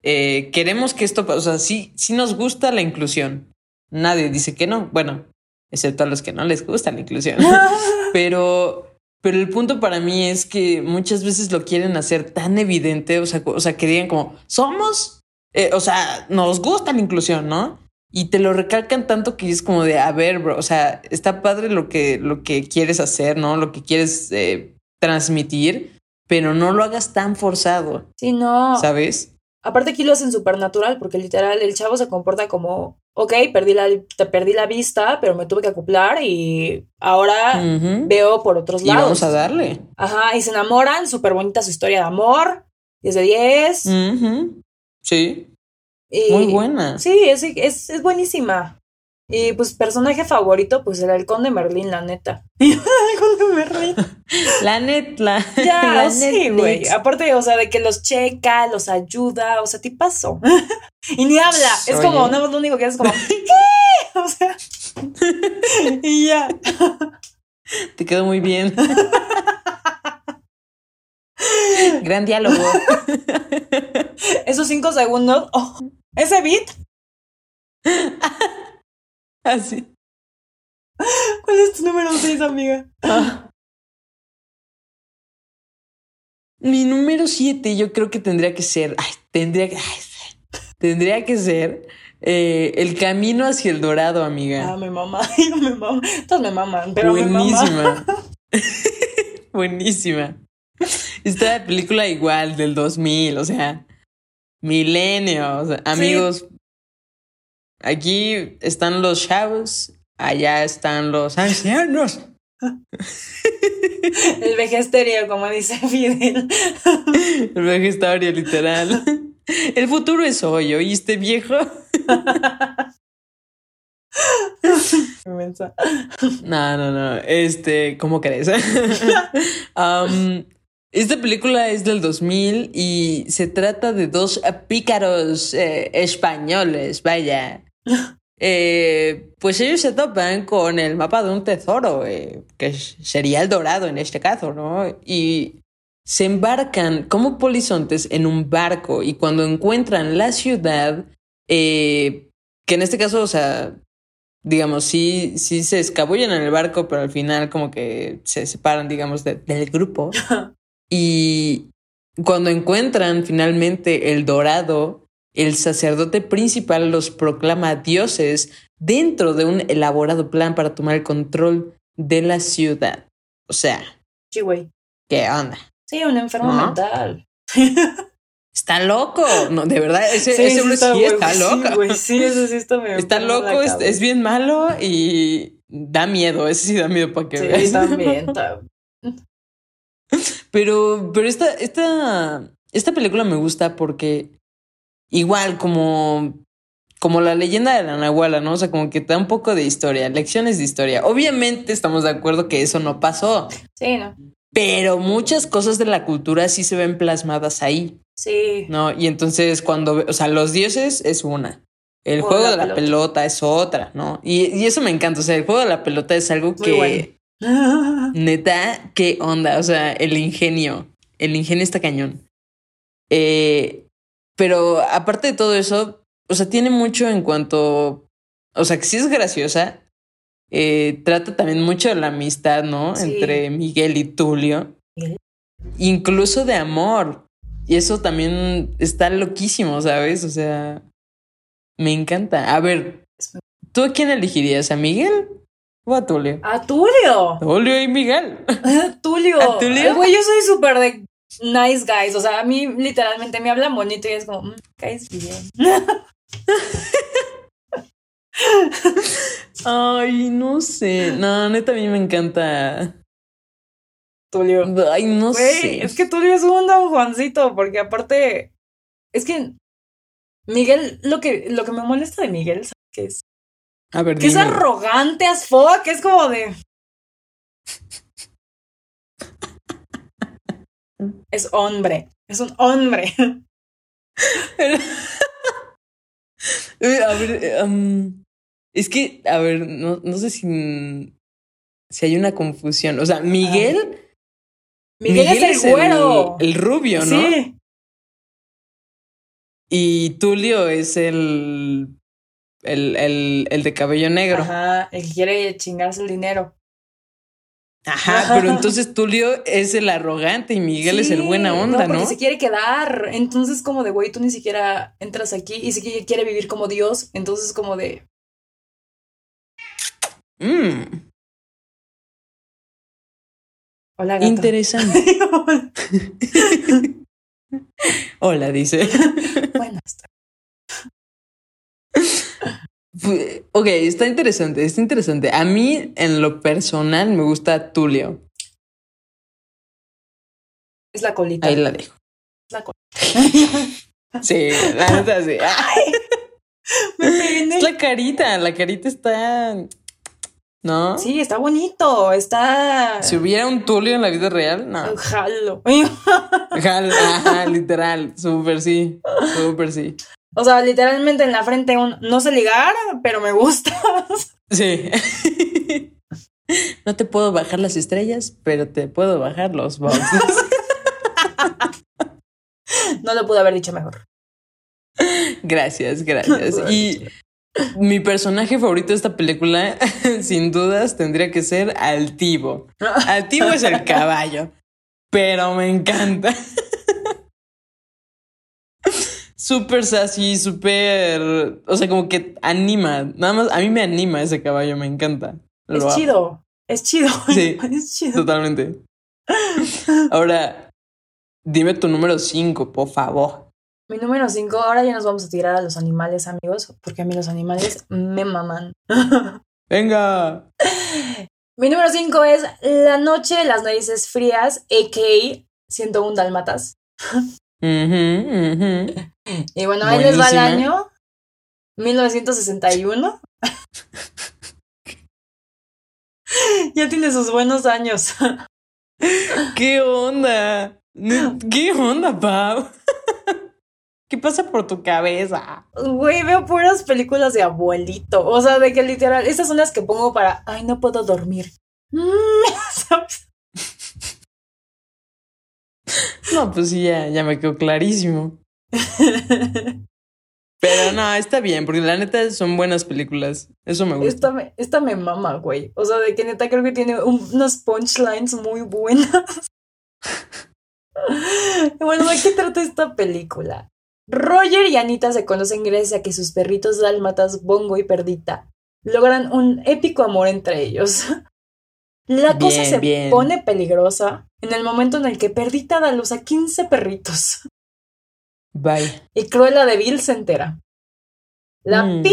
eh, queremos que esto, o sea, sí, sí nos gusta la inclusión. Nadie dice que no. Bueno, excepto a los que no les gusta la inclusión. pero, pero el punto para mí es que muchas veces lo quieren hacer tan evidente, o sea, o sea que digan como, somos, eh, o sea, nos gusta la inclusión, ¿no? Y te lo recalcan tanto que es como de, a ver, bro, o sea, está padre lo que, lo que quieres hacer, ¿no? Lo que quieres eh, transmitir, pero no lo hagas tan forzado. Sí, no. ¿Sabes? Aparte aquí lo hacen súper natural, porque literal el chavo se comporta como, ok, perdí la, te perdí la vista, pero me tuve que acoplar y ahora veo por otros lados. Y vamos a darle. Ajá, y se enamoran, súper bonita su historia de amor, 10 de 10. Sí. Muy buena. Sí, es, es, es buenísima. Y pues personaje favorito, pues el halcón de Merlín, la neta. el halcón de Merlín. La neta. Ya, la sí, güey. Aparte, o sea, de que los checa, los ayuda, o sea, te pasó. y ni habla. Es como, no, lo único que hace es como, ¿qué? O sea. y ya. Te quedó muy bien. Gran diálogo. Esos cinco segundos. Oh, ese beat. Así. ¿Cuál es tu número 6, amiga? Ah. Mi número 7 yo creo que tendría que ser, ay, tendría que, tendría que ser eh, El Camino hacia el Dorado, amiga. Ah, me mama, me mama. Todos me maman, pero Buenísima. Buenísima. Esta película igual, del 2000, o sea, milenio, amigos, Aquí están los chavos, allá están los ancianos. El vegesterio, como dice Fidel. El vegestario, literal. El futuro es hoy, ¿oíste, viejo? no, no, no. Este, ¿cómo crees? um, esta película es del 2000 y se trata de dos pícaros eh, españoles, vaya, eh, pues ellos se topan con el mapa de un tesoro, eh, que sería el dorado en este caso, ¿no? Y se embarcan como polizontes en un barco y cuando encuentran la ciudad, eh, que en este caso, o sea, digamos, sí, sí se escabullen en el barco, pero al final como que se separan, digamos, del grupo. y cuando encuentran finalmente el dorado, el sacerdote principal los proclama dioses dentro de un elaborado plan para tomar el control de la ciudad. O sea. Sí, güey. ¿Qué onda? Sí, un enfermo mental. Está loco. No, de verdad, ese, sí, está, loco. Sí, güey, sí, eso sí está Está loco, es, bien malo y da miedo. Ese sí da miedo para que veas. Sí, también. Pero, pero esta, esta, esta película me gusta porque igual como como la leyenda de la Nahuala, ¿no? O sea, como que te da un poco de historia, lecciones de historia. Obviamente estamos de acuerdo que eso no pasó. Sí, ¿no? Pero muchas cosas de la cultura sí se ven plasmadas ahí. Sí. ¿No? Y entonces cuando, o sea, los dioses es una. El juego, de la, pelota. es otra, ¿no? Y, eso me encanta. O sea, el juego de la pelota es algo que. neta, qué onda. O sea, el ingenio. El ingenio está cañón. Eh, pero aparte de todo eso, o sea, tiene mucho en cuanto. O sea, que sí es graciosa. Eh, trata también mucho de la amistad, ¿no? Entre Miguel y Tulio. Incluso de amor. Y eso también está loquísimo, ¿sabes? O sea, me encanta. A ver, ¿tú a quién elegirías? ¿A Miguel o a Tulio? A Tulio. Tulio y Miguel. Tulio. ¿A Tulio? Güey, yo soy súper de nice guys. O sea, a mí literalmente me hablan bonito y es como, mm, caes bien. Ay, no sé. No, neta, a mí me encanta. Tulio. Ay, no sé. Es que Tulio es un don Juancito, porque aparte. Es que. Miguel, lo que, lo que me molesta de Miguel, ¿sabes qué es? A ver, que es arrogante as fuck, es como de. es hombre, es un hombre. a ver, um, es que, a ver, no, no sé si, si hay una confusión. O sea, Miguel. Miguel, es el güero. El, rubio, ¿no? Sí. Y Tulio es el, el, el, el de cabello negro. Ajá, el que quiere chingarse el dinero. Ajá, pero entonces Tulio es el arrogante y Miguel es el buena onda, ¿no? Porque se quiere quedar. Entonces, como de, güey, tú ni siquiera entras aquí y si quiere vivir como Dios. Entonces, como de, Mm. Hola, Interesante. Hola, dice. Buenas Ok, está interesante, está interesante. A mí, en lo personal, me gusta Tulio. Es la colita. Ahí la dejo. Es la colita. sí, la neta sí. Es la carita, la carita está ¿No? Sí, está bonito, está... Si hubiera un Tulio en la vida real, no. Jalo. Jalo, ajá, literal, súper sí, súper sí. O sea, literalmente en la frente un no sé ligar, pero me gusta. Sí. No te puedo bajar las estrellas, pero te puedo bajar los boxes. No lo pude haber dicho mejor. Gracias, gracias. Y mi personaje favorito de esta película, sin dudas, tendría que ser Altivo. Altivo es el caballo, pero me encanta. Súper sassy, súper. O sea, como que anima. Nada más, a mí me anima ese caballo, me encanta. es chido. Es chido. Sí. Es chido. Totalmente. Ahora, dime tu número 5, por favor. Mi número 5, ahora ya nos vamos a tirar a los animales, amigos, porque a mí los animales me maman. Venga. Mi número 5 es La noche de las narices frías, a.k.a. 101 dálmatas. Y bueno, ahí les va el año 1961. ya tiene sus buenos años. ¿Qué onda? ¿Qué onda, Pau? ¿Qué pasa por tu cabeza? Güey, veo puras películas de abuelito. O sea, de que literal, esas son las que pongo para, ay, no puedo dormir. No, pues sí, ya, ya me quedó clarísimo. Pero no, está bien, porque la neta son buenas películas. Eso me gusta. Esta me, esta me mama, güey. O sea, de que neta creo que tiene unas punchlines muy buenas. bueno, ¿de qué trata esta película? Roger y Anita se conocen gracias a que sus perritos dálmatas, Bongo y Perdita, logran un épico amor entre ellos. La cosa se pone peligrosa en el momento en el que Perdita da luz a 15 perritos. Bye. Y Cruella de Vil se entera. La mm.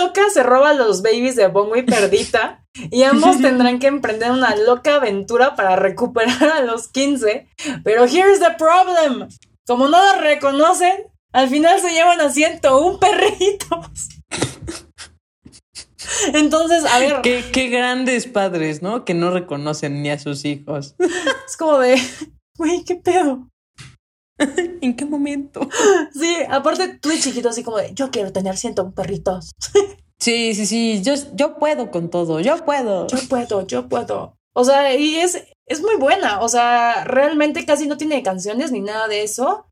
loca se roba los babies de Bongo y Perdita y ambos tendrán que emprender una loca aventura para recuperar a los 15. Pero here's the problem. Como no los reconocen, al final se llevan a un perritos. Entonces, a ver. Qué, qué, grandes padres, ¿no? Que no reconocen ni a sus hijos. Es como de, güey, qué pedo. ¿En qué momento? Sí, aparte tú de chiquito así como de, yo quiero tener ciento perritos. Sí, sí, sí, yo, yo puedo con todo, yo puedo. Yo puedo, yo puedo. O sea, y es, es muy buena, o sea, realmente casi no tiene canciones ni nada de eso.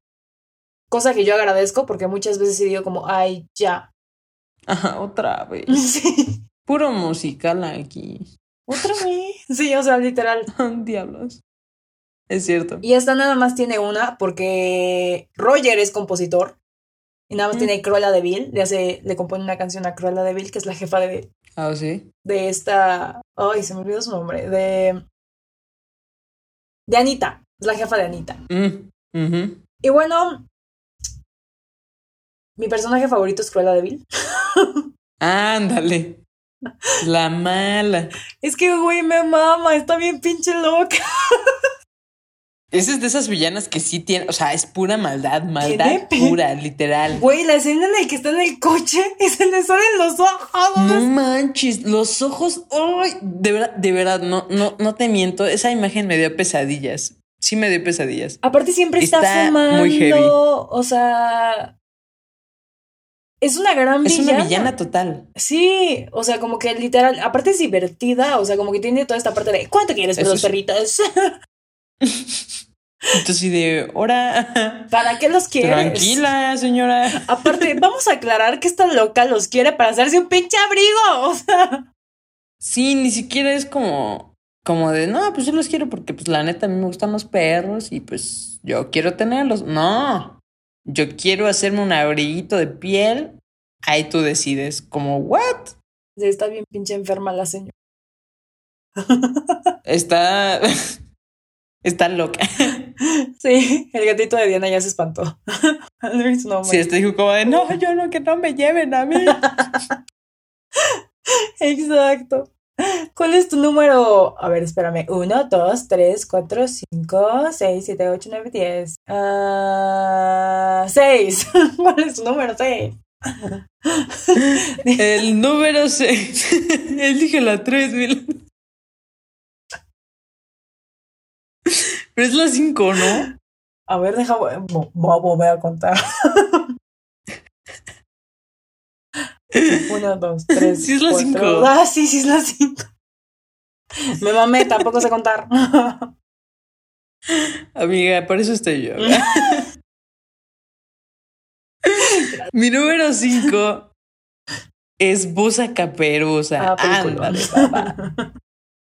Cosa que yo agradezco porque muchas veces he digo como, ay, ya. Ajá, otra vez. Sí. Puro musical aquí. ¿Otra vez? Sí, o sea, literal. Diablos. Es cierto. Y esta nada más tiene una porque Roger es compositor. Y nada más Mm. tiene Cruella de Vil. Le hace, le compone una canción a Cruella de Vil, que es la jefa de, Ah, sí. de esta. Ay, se me olvidó su nombre. De. De Anita. Es la jefa de Anita. Mm. Y bueno. Mi personaje favorito es Cruella de Vil. Ándale. La mala. Es que, güey, me mama. Está bien pinche loca. Esa es de esas villanas que sí tiene, o sea, es pura maldad, maldad pura, literal. Güey, la escena en la que está en el coche y se le salen los ojos. No manches, los ojos, ay, de verdad, de verdad, no, no, no te miento, esa imagen me dio pesadillas. Sí me dio pesadillas. Aparte siempre está, Está fumando. muy heavy. O sea. Es una gran Es villana. una villana total. Sí, o sea, como que literal, aparte es divertida, o sea, como que tiene toda esta parte de ¿cuánto quieres por los perritos? Entonces, y de, hora, ¿Para qué los quieres? tranquila, señora. Aparte, vamos a aclarar que esta loca los quiere para hacerse un pinche abrigo. O sea, Sí, ni siquiera es como, como de, no, pues yo los quiero porque, pues la neta, a mí me gustan los perros y pues yo quiero tenerlos. No, yo quiero hacerme un abriguito de piel. Ahí tú decides, como, ¿what? está bien pinche enferma la señora. Está, está loca. Sí, el gatito de Diana ya se espantó. Nombre. Sí, este dijo como de, no, yo no, que no me lleven a mí. Exacto. ¿Cuál es tu número? A ver, espérame. 1, 2, 3, 4, 5, 6, 7, 8, 9, 10. Ah, 6. ¿Cuál es tu número? 6. El número 6. Él dije la 3, mil. Pero es la 5, ¿no? A ver, deja. Voy a volver a contar. 1, 2, 3. Sí es la cinco. Ah, sí, sí es la 5. Me mamé, tampoco sé contar. Amiga, por eso estoy yo. Mi número 5 es Busa Caperuza. Ah. Ándale, papá.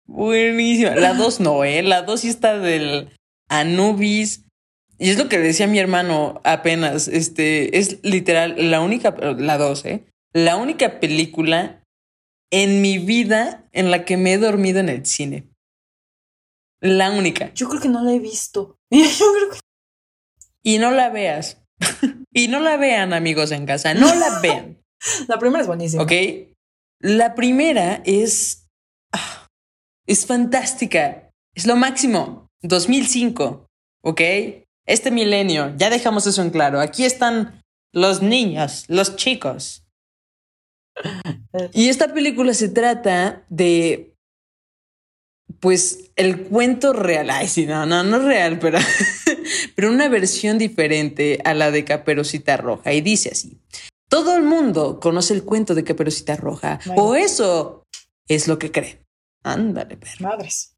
Buenísima. La 2 no, ¿eh? La 2 sí está del Anubis. Y es lo que decía mi hermano apenas. Este es literal la única, la 2, ¿eh? La única película en mi vida en la que me he dormido en el cine. La única. Yo creo que no la he visto. Yo creo que. Y no la veas. y no la vean, amigos en casa. No la vean. La primera es buenísima. ¿Ok? La primera es. Es fantástica. Es lo máximo. 2005. ¿Ok? Este milenio. Ya dejamos eso en claro. Aquí están los niños, los chicos. Y esta película se trata de. Pues el cuento real. Ay, sí, no, no, no es real, pero. pero una versión diferente a la de Caperucita Roja. Y dice así: Todo el mundo conoce el cuento de Caperucita Roja. Bueno. O eso es lo que creen. Ándale, perro. Madres.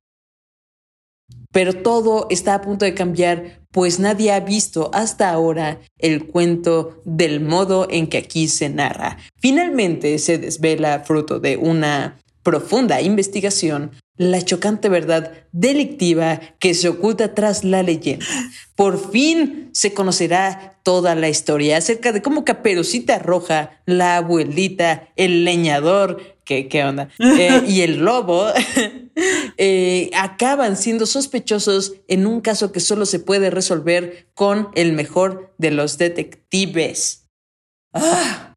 Pero todo está a punto de cambiar, pues nadie ha visto hasta ahora el cuento del modo en que aquí se narra. Finalmente se desvela, fruto de una profunda investigación, la chocante verdad delictiva que se oculta tras la leyenda. Por fin se conocerá toda la historia acerca de cómo Caperucita Roja, la abuelita, el leñador, ¿qué, qué onda? Eh, y el lobo eh, acaban siendo sospechosos en un caso que solo se puede resolver con el mejor de los detectives. ¡Ah!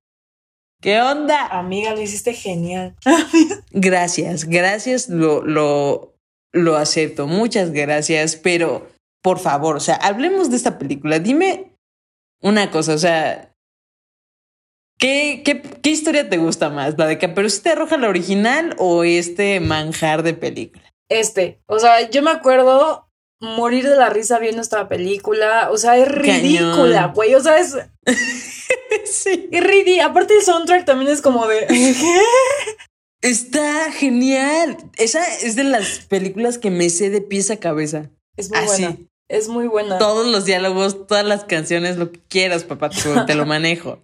¿Qué onda? Amiga, lo hiciste genial. Gracias, gracias, lo, lo, lo acepto, muchas gracias, pero por favor, o sea, hablemos de esta película. Dime una cosa, o sea, ¿qué, qué, qué historia te gusta más? ¿La de Caperucita Roja, la original, o este manjar de película? Este, o sea, yo me acuerdo morir de la risa viendo esta película. O sea, es ridícula, güey. O sea, es. sí. Es ridícula. Aparte, el soundtrack también es como de. Está genial. Esa es de las películas que me sé de pies a cabeza. Es muy buena. Es muy buena. Todos los diálogos, todas las canciones, lo que quieras, papá, te lo manejo.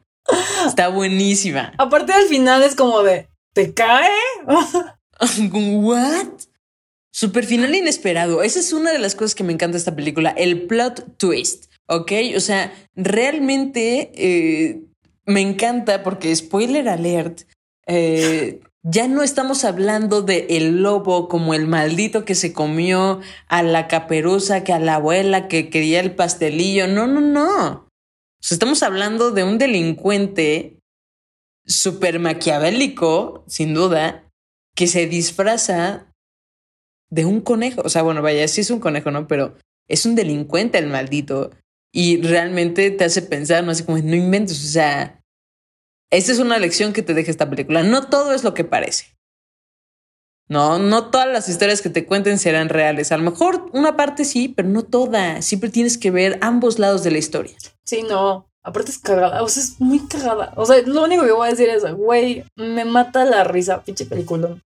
Está buenísima. Aparte al final es como de, ¿te cae? ¿What? Super final inesperado. Esa es una de las cosas que me encanta de esta película, el plot twist, ¿ok? O sea, realmente eh, me encanta porque, spoiler alert, eh, ya no estamos hablando de el lobo como el maldito que se comió a la caperuza, que a la abuela que quería el pastelillo. No, no, no. Estamos hablando de un delincuente súper maquiavélico, sin duda, que se disfraza de un conejo. O sea, bueno, vaya, sí es un conejo, ¿no? Pero es un delincuente el maldito. Y realmente te hace pensar, ¿no? Así como, no inventes, o sea, esa es una lección que te deja esta película. No todo es lo que parece. No, no todas las historias que te cuenten serán reales. A lo mejor una parte sí, pero no toda. Siempre tienes que ver ambos lados de la historia. Sí, no. Aparte es cagada. O sea, es muy cagada. O sea, lo único que voy a decir es, güey, me mata la risa, pinche película.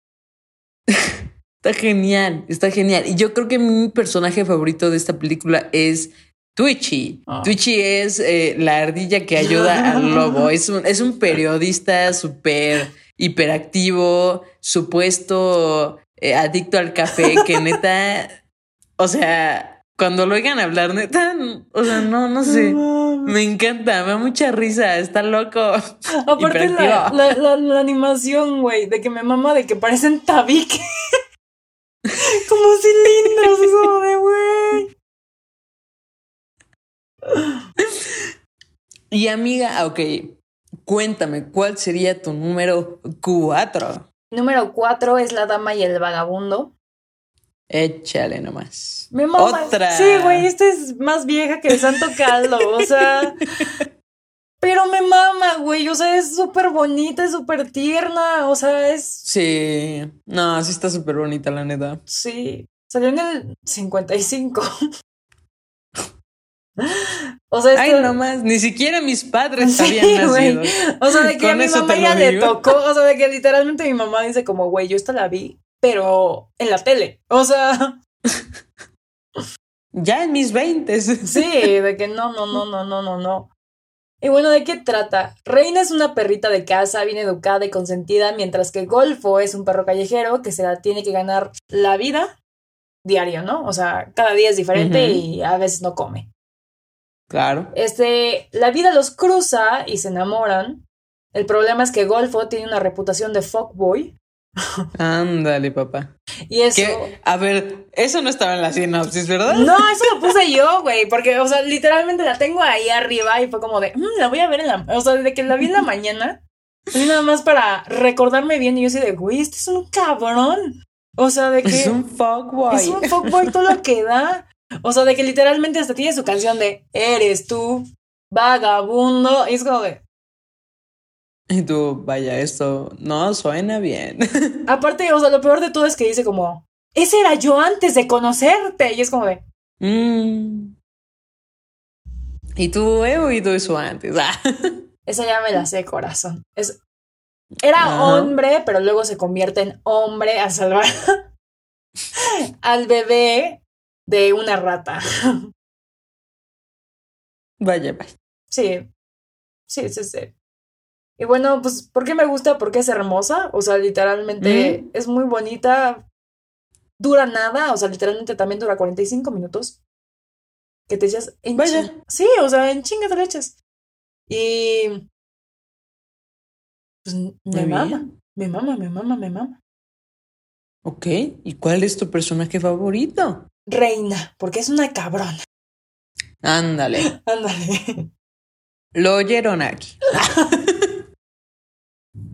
está genial, está genial. Y yo creo que mi personaje favorito de esta película es Twitchy. Ah. Twitchy es eh, la ardilla que ayuda al lobo. Es un, es un periodista súper hiperactivo, supuesto eh, adicto al café, que neta, o sea, cuando lo oigan hablar, neta, o sea, no, no sé. Me encanta, me da mucha risa, está loco. Aparte la, la, animación, güey, de que me mama de que parecen tabique. como cilindros, eso de güey. y amiga, ah, ok, cuéntame, ¿cuál sería tu número cuatro? Número cuatro es La Dama y el Vagabundo. Échale nomás. Mi mamá. Otra. Sí, güey, esta es más vieja que el Santo Caldo, o sea. Pero me mama, güey. O sea, es súper bonita, es súper tierna. O sea, es. Sí. No, sí está súper bonita, la neta. Sí. Salió en el 55. O sea, Ay, nomás, ni siquiera mis padres habían nacido. O sea, de que a mi mamá ya le tocó, o sea, de que literalmente mi mamá dice como, güey, yo esta la vi, pero en la tele. O sea. ya en mis veintes. sí, de que no, no, no, no, no, no, no. Y bueno, ¿de qué trata? Reina es una perrita de casa, bien educada y consentida, mientras que Golfo es un perro callejero que se la tiene que ganar la vida diario, ¿no? O sea, cada día es diferente y a veces no come. Claro. Este, la vida los cruza y se enamoran. El problema es que Golfo tiene una reputación de fuckboy. Ándale, papá. Y eso. A ver, eso no estaba en la sinopsis, ¿verdad? No, eso lo puse yo, güey. Porque, o sea, literalmente la tengo ahí arriba y fue como de, mm, la voy a ver en la. O sea, desde que la vi en la mañana, y nada más para recordarme bien. Y yo así de, güey, este es un cabrón. O sea, de que. Es un fuckboy. Es un fuckboy todo lo que da. O sea, de que literalmente hasta tiene su canción de Eres tú, vagabundo. Y es como de. Y tú, vaya, esto no suena bien. Aparte, o sea, lo peor de todo es que dice como, ese era yo antes de conocerte. Y es como de. Mm. Y tú he oído eso antes. Ah. Esa ya me la sé, corazón. Es, era hombre, pero luego se convierte en hombre a salvar al bebé de una rata. Vaya, vaya. Sí, sí, sí, sí. Y bueno, pues, ¿por qué me gusta? Porque es hermosa. O sea, literalmente es muy bonita. Dura nada. O sea, literalmente también dura 45 minutos. Que te echas en Vaya. Sí, o sea, en chinga te echas. Y. Pues me mama. Me mama, me mama, me mama. Ok. ¿Y cuál es tu personaje favorito? Reina, porque es una cabrona. Ándale. Ándale. Lo oyeron aquí. no,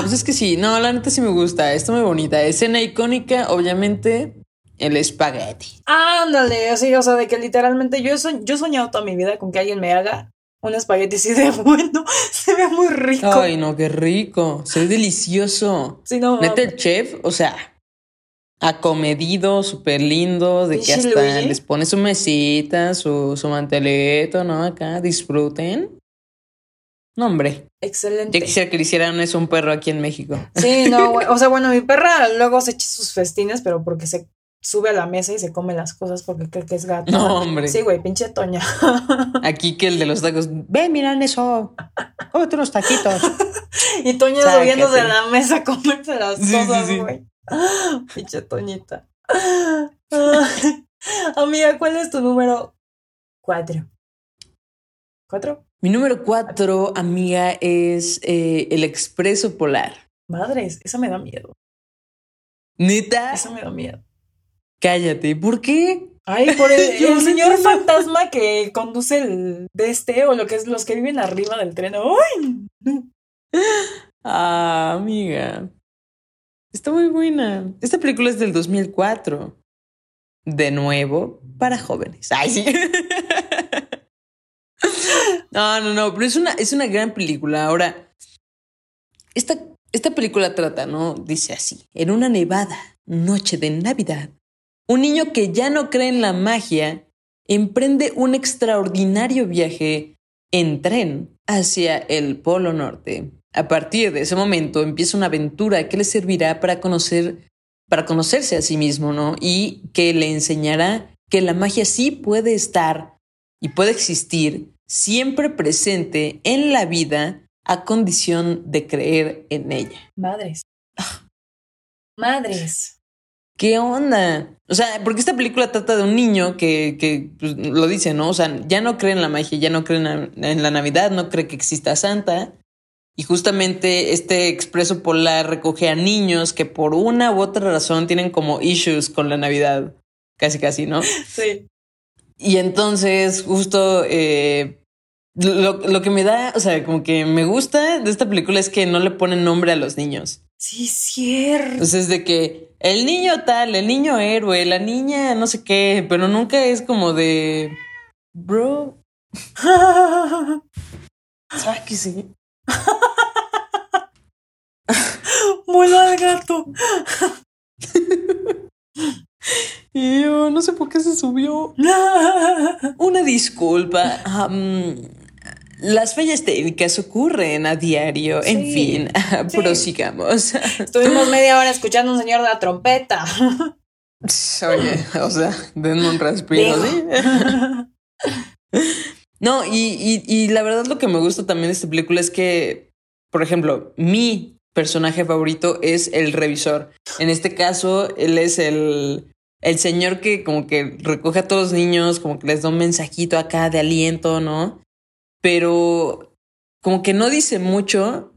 pues es que sí, no, la neta sí me gusta, está muy bonita. Escena icónica, obviamente, el espagueti. Ándale, así, o sea, de que literalmente yo, yo he soñado toda mi vida con que alguien me haga un espagueti así de bueno, se ve muy rico. Ay, no, qué rico, se ve delicioso. Sí, no. Neta, el chef, o sea, acomedido, súper lindo, de que hasta les pone su mesita, su, su manteleto, ¿no? Acá, disfruten. No, hombre. Excelente. Ya quisiera que le hicieran eso un perro aquí en México. Sí, no, o sea, bueno, mi perra luego se echa sus festines, pero porque se sube a la mesa y se come las cosas porque cree que es gato. No, hombre. Sí, güey, pinche Toña. Aquí que el de los tacos, ve, miran eso, cómete unos taquitos. y Toña subiéndose a la mesa a comerse las cosas, güey. pinche Toñita. Amiga, ¿cuál es tu número? Cuatro. ¿Cuatro? Mi número cuatro, amiga, es eh, el Expreso Polar. Madres, esa me da miedo. ¿Neta? Esa me da miedo. Cállate, ¿por qué? Ay, por el, señor fantasma que conduce el de este o lo que es los que viven arriba del tren. ¡Ay! Ah, amiga. Está muy buena. Esta película es del 2004. De nuevo, para jóvenes. Ay, sí. No, no, no, pero es una, es una gran película. Ahora, esta, esta película trata, ¿no? Dice así, en una nevada noche de Navidad, un niño que ya no cree en la magia emprende un extraordinario viaje en tren hacia el Polo Norte. A partir de ese momento empieza una aventura que le servirá para conocer para conocerse a sí mismo, ¿no? Y que le enseñará que la magia sí puede estar y puede existir siempre presente en la vida a condición de creer en ella. Madres. Madres. ¿Qué onda? O sea, porque esta película trata de un niño que, que pues, lo dice, ¿no? O sea, ya no cree en la magia, ya no cree en la, Navidad, no cree que exista Santa. Y justamente este expreso polar recoge a niños que por una u otra razón tienen como issues con la Navidad. Casi, casi, ¿no? Sí. Y entonces, justo eh, lo, lo, que me da, o sea, como que me gusta de esta película es que no le ponen nombre a los niños. Sí, cierto. Entonces, de que el niño tal, el niño héroe, la niña no sé qué, pero nunca es como de. Bro. ¿Sabes sí? Muelo al gato. y yo no sé por qué se subió. Una disculpa. las fallas técnicas ocurren a diario. En fin, prosigamos. Estuvimos media hora escuchando a un señor de la trompeta. Oye, o sea, denme un respiro, No, y, y, la verdad lo que me gusta también de esta película es que, por ejemplo, mi personaje favorito es el revisor. En este caso, él es el, el señor que como que recoge a todos los niños, como que les da un mensajito acá de aliento, ¿no? Pero como que no dice mucho,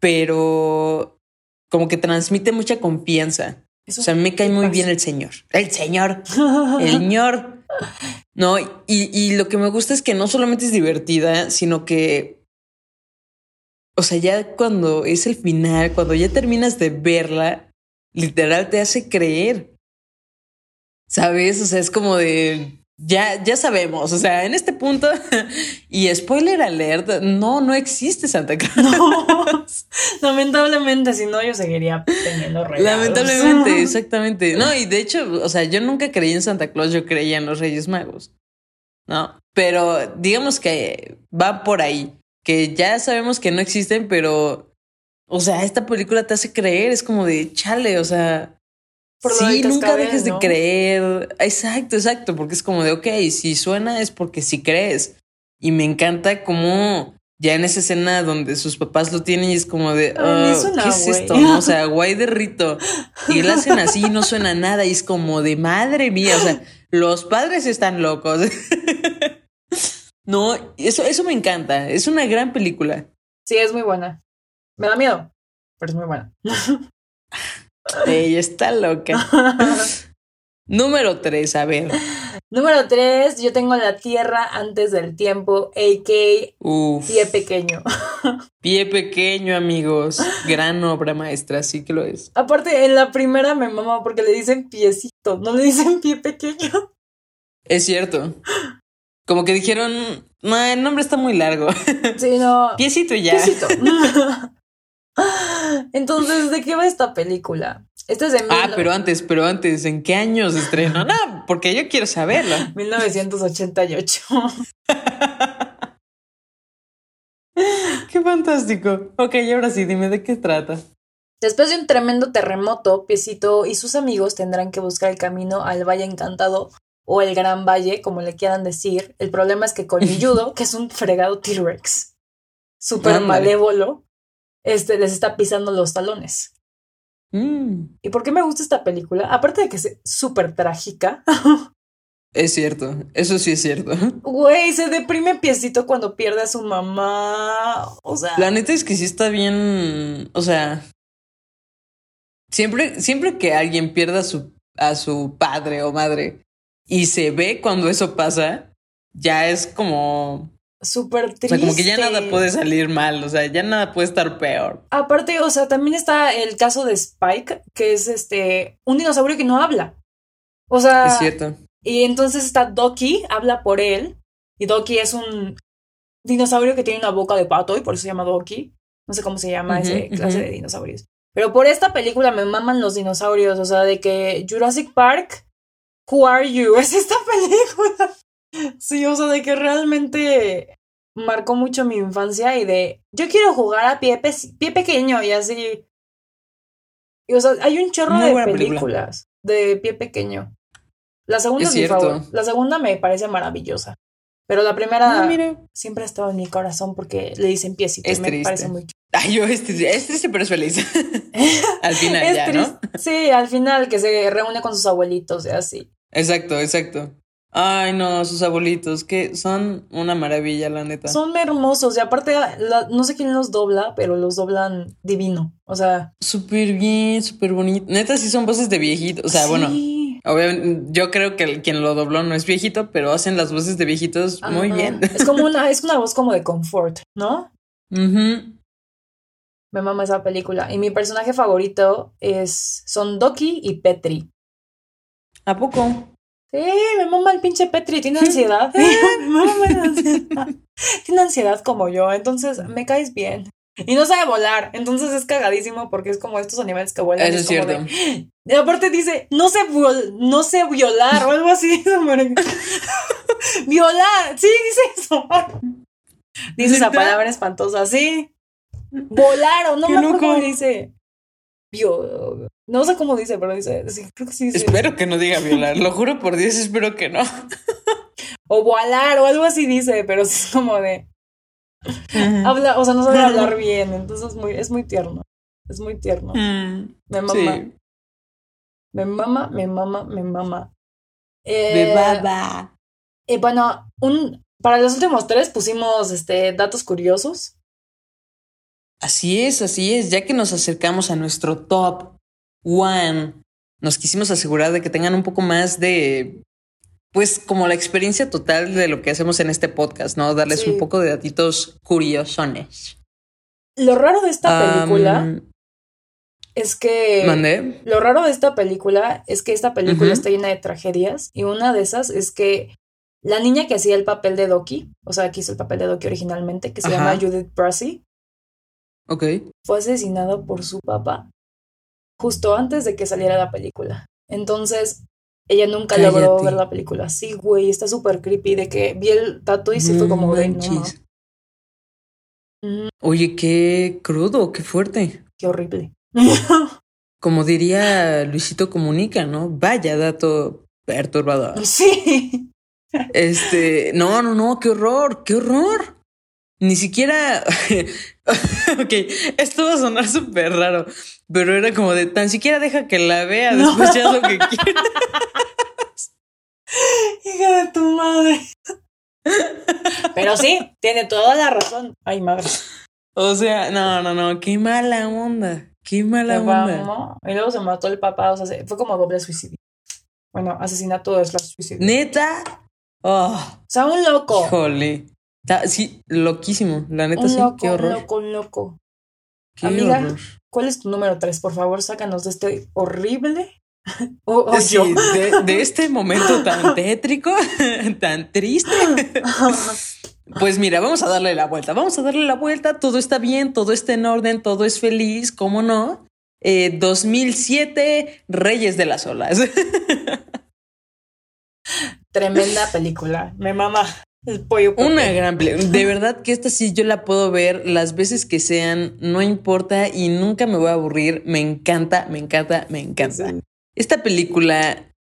pero como que transmite mucha confianza. o sea, me cae muy bien el señor. El señor. El señor. No, y, y lo que me gusta es que no solamente es divertida, sino que, o sea, ya cuando es el final, cuando ya terminas de verla, literal te hace creer. ¿Sabes? O sea, es como de, ya, ya sabemos, o sea, en este punto, y spoiler alert, no, no existe Santa Claus. lamentablemente, si no, yo seguiría teniendo regalos. Lamentablemente, exactamente. No, y de hecho, o sea, yo nunca creí en Santa Claus, yo creía en los Reyes Magos. ¿No? Pero digamos que va por ahí, que ya sabemos que no existen, pero, o sea, esta película te hace creer, es como de chale, o sea, sí, nunca dejes de creer. Exacto, exacto, porque es como de, ok, si suena es porque sí crees. Y me encanta como ya en esa escena donde sus papás lo tienen y es como de, oh, ¿qué es esto? O sea, guay de rito. Y él hacen así y no suena nada y es como de, madre mía, o sea, los padres están locos. no, eso, eso me encanta. Es una gran película. Sí, es muy buena. Me da miedo, pero es muy buena. Ella está loca. Número tres, a ver. Número tres, yo tengo la tierra antes del tiempo, a.k.a. Pie Pequeño. Pie Pequeño, amigos. Gran obra maestra, sí que lo es. Aparte, en la primera me mama porque le dicen piecito, no le dicen pie pequeño. Es cierto. Como que dijeron, no, el nombre está muy largo. Sí, no. Piecito ya. Entonces, ¿de qué va esta película? Este es de Ah, pero antes, pero antes, ¿en qué años se estrenó? No, porque yo quiero saberla. 1988. qué fantástico. Ok, y ahora sí, dime de qué trata. Después de un tremendo terremoto, Piecito y sus amigos tendrán que buscar el camino al Valle Encantado o el Gran Valle, como le quieran decir. El problema es que Colmilludo, que es un fregado T-Rex, súper malévolo, este, les está pisando los talones. Mm. ¿Y por qué me gusta esta película? Aparte de que es súper trágica. Es cierto, eso sí es cierto. Güey, se deprime piecito cuando pierde a su mamá. O sea. La neta es que sí está bien. O sea. Siempre, siempre que alguien pierda a su, a su padre o madre y se ve cuando eso pasa, ya es como. Súper triste. O sea, como que ya nada puede salir mal, o sea, ya nada puede estar peor. Aparte, o sea, también está el caso de Spike, que es este un dinosaurio que no habla. O sea. Es cierto. Y entonces está Doki, habla por él. Y Doki es un dinosaurio que tiene una boca de pato y por eso se llama Doki. No sé cómo se llama ese clase de dinosaurios. Pero por esta película me maman los dinosaurios. O sea, de que Jurassic Park, Who Are You? Es esta película. Sí, o sea, de que realmente marcó mucho mi infancia y de yo quiero jugar a pie, pie pequeño y así. Y, o sea, hay un chorro de películas de pie pequeño. La segunda es, mi favor. La segunda me parece maravillosa. Pero la primera ah, siempre ha estado en mi corazón porque le dicen piecito. Es y me parece muy Ay, yo es triste, es triste pero es feliz. al final ya, ¿no? Sí, al final que se reúne con sus abuelitos y así. Exacto, exacto. Ay, no, sus abuelitos, que son una maravilla, la neta. Son hermosos y aparte, no sé quién los dobla, pero los doblan divino. O sea. Súper bien, súper bonito. Neta, sí son voces de viejito. O sea, bueno, Obviamente, yo creo que quien lo dobló no es viejito, pero hacen las voces de viejitos muy bien. Es como una, es una voz como de confort, ¿no? Me mama esa película. Y mi personaje favorito es son Doki y Petri. ¿A poco? Sí, me mama el pinche Petri, tiene ansiedad. Tiene ansiedad como yo, entonces me caes bien. Y no sabe volar, entonces es cagadísimo porque es como estos animales que vuelan. Eso es, cierto. Y aparte dice, no sé, no sé violar o algo así. violar, sí, dice eso. Dice esa palabra espantosa, sí. Volar o no me acuerdo cómo dice. No sé cómo dice, pero dice, creo que sí dice. Espero que no diga violar, lo juro por Dios, espero que no. o volar o algo así dice, pero es como de. Habla, o sea, no sabe hablar bien, entonces es muy, es muy tierno. Es muy tierno. Mm, me mama. Me mama, me mama, me mama. Eh, baba. Eh, bueno, un, para los últimos tres pusimos este, datos curiosos. Así es, así es. Ya que nos acercamos a nuestro top one, nos quisimos asegurar de que tengan un poco más de pues como la experiencia total de lo que hacemos en este podcast, ¿no? Darles un poco de datitos curiosones. Lo raro de esta película es que... ¿Mandé? Lo raro de esta película es que esta película está llena de tragedias y una de esas es que la niña que hacía el papel de Doki, o sea, que hizo el papel de Doki originalmente, que se llama Judith Brassi. Ok. Fue asesinada por su papá justo antes de que saliera la película. Entonces, ella nunca logró ver la película. Sí, güey, está súper creepy de que vi el tato y sí fue como de no. Oye, qué crudo, qué fuerte. Qué horrible. Como diría Luisito Comunica, ¿no? Vaya dato perturbador. Sí. Este, no, no, no, qué horror, qué horror. Ni siquiera. ok, esto va a sonar súper raro, pero era como de tan siquiera deja que la vea, después ya lo que quiera. Hija de tu madre. Pero sí, tiene toda la razón. Ay, madre. O sea, no, no, no, qué mala onda. Qué mala onda. Y luego se mató el papá, o sea, fue como doble suicidio. Bueno, asesinato es la suicidio. ¿Neta? Oh. O sea, un loco. Híjole. Sí, loquísimo. La neta, sí, qué horror. Loco, loco. Qué Amiga, ¿cuál es tu número tres? Por favor, sácanos de este horrible de, este momento tan tétrico, tan triste. Pues mira, vamos a darle la vuelta, vamos a darle la vuelta, todo está bien, todo está en orden, todo es feliz, ¿cómo no? 2007, Reyes de las Olas. Tremenda película, me mama. El pollo Una gran película. De verdad que esta sí yo la puedo ver las veces que sean, no importa y nunca me voy a aburrir. Me encanta, me encanta, me encanta. Esta película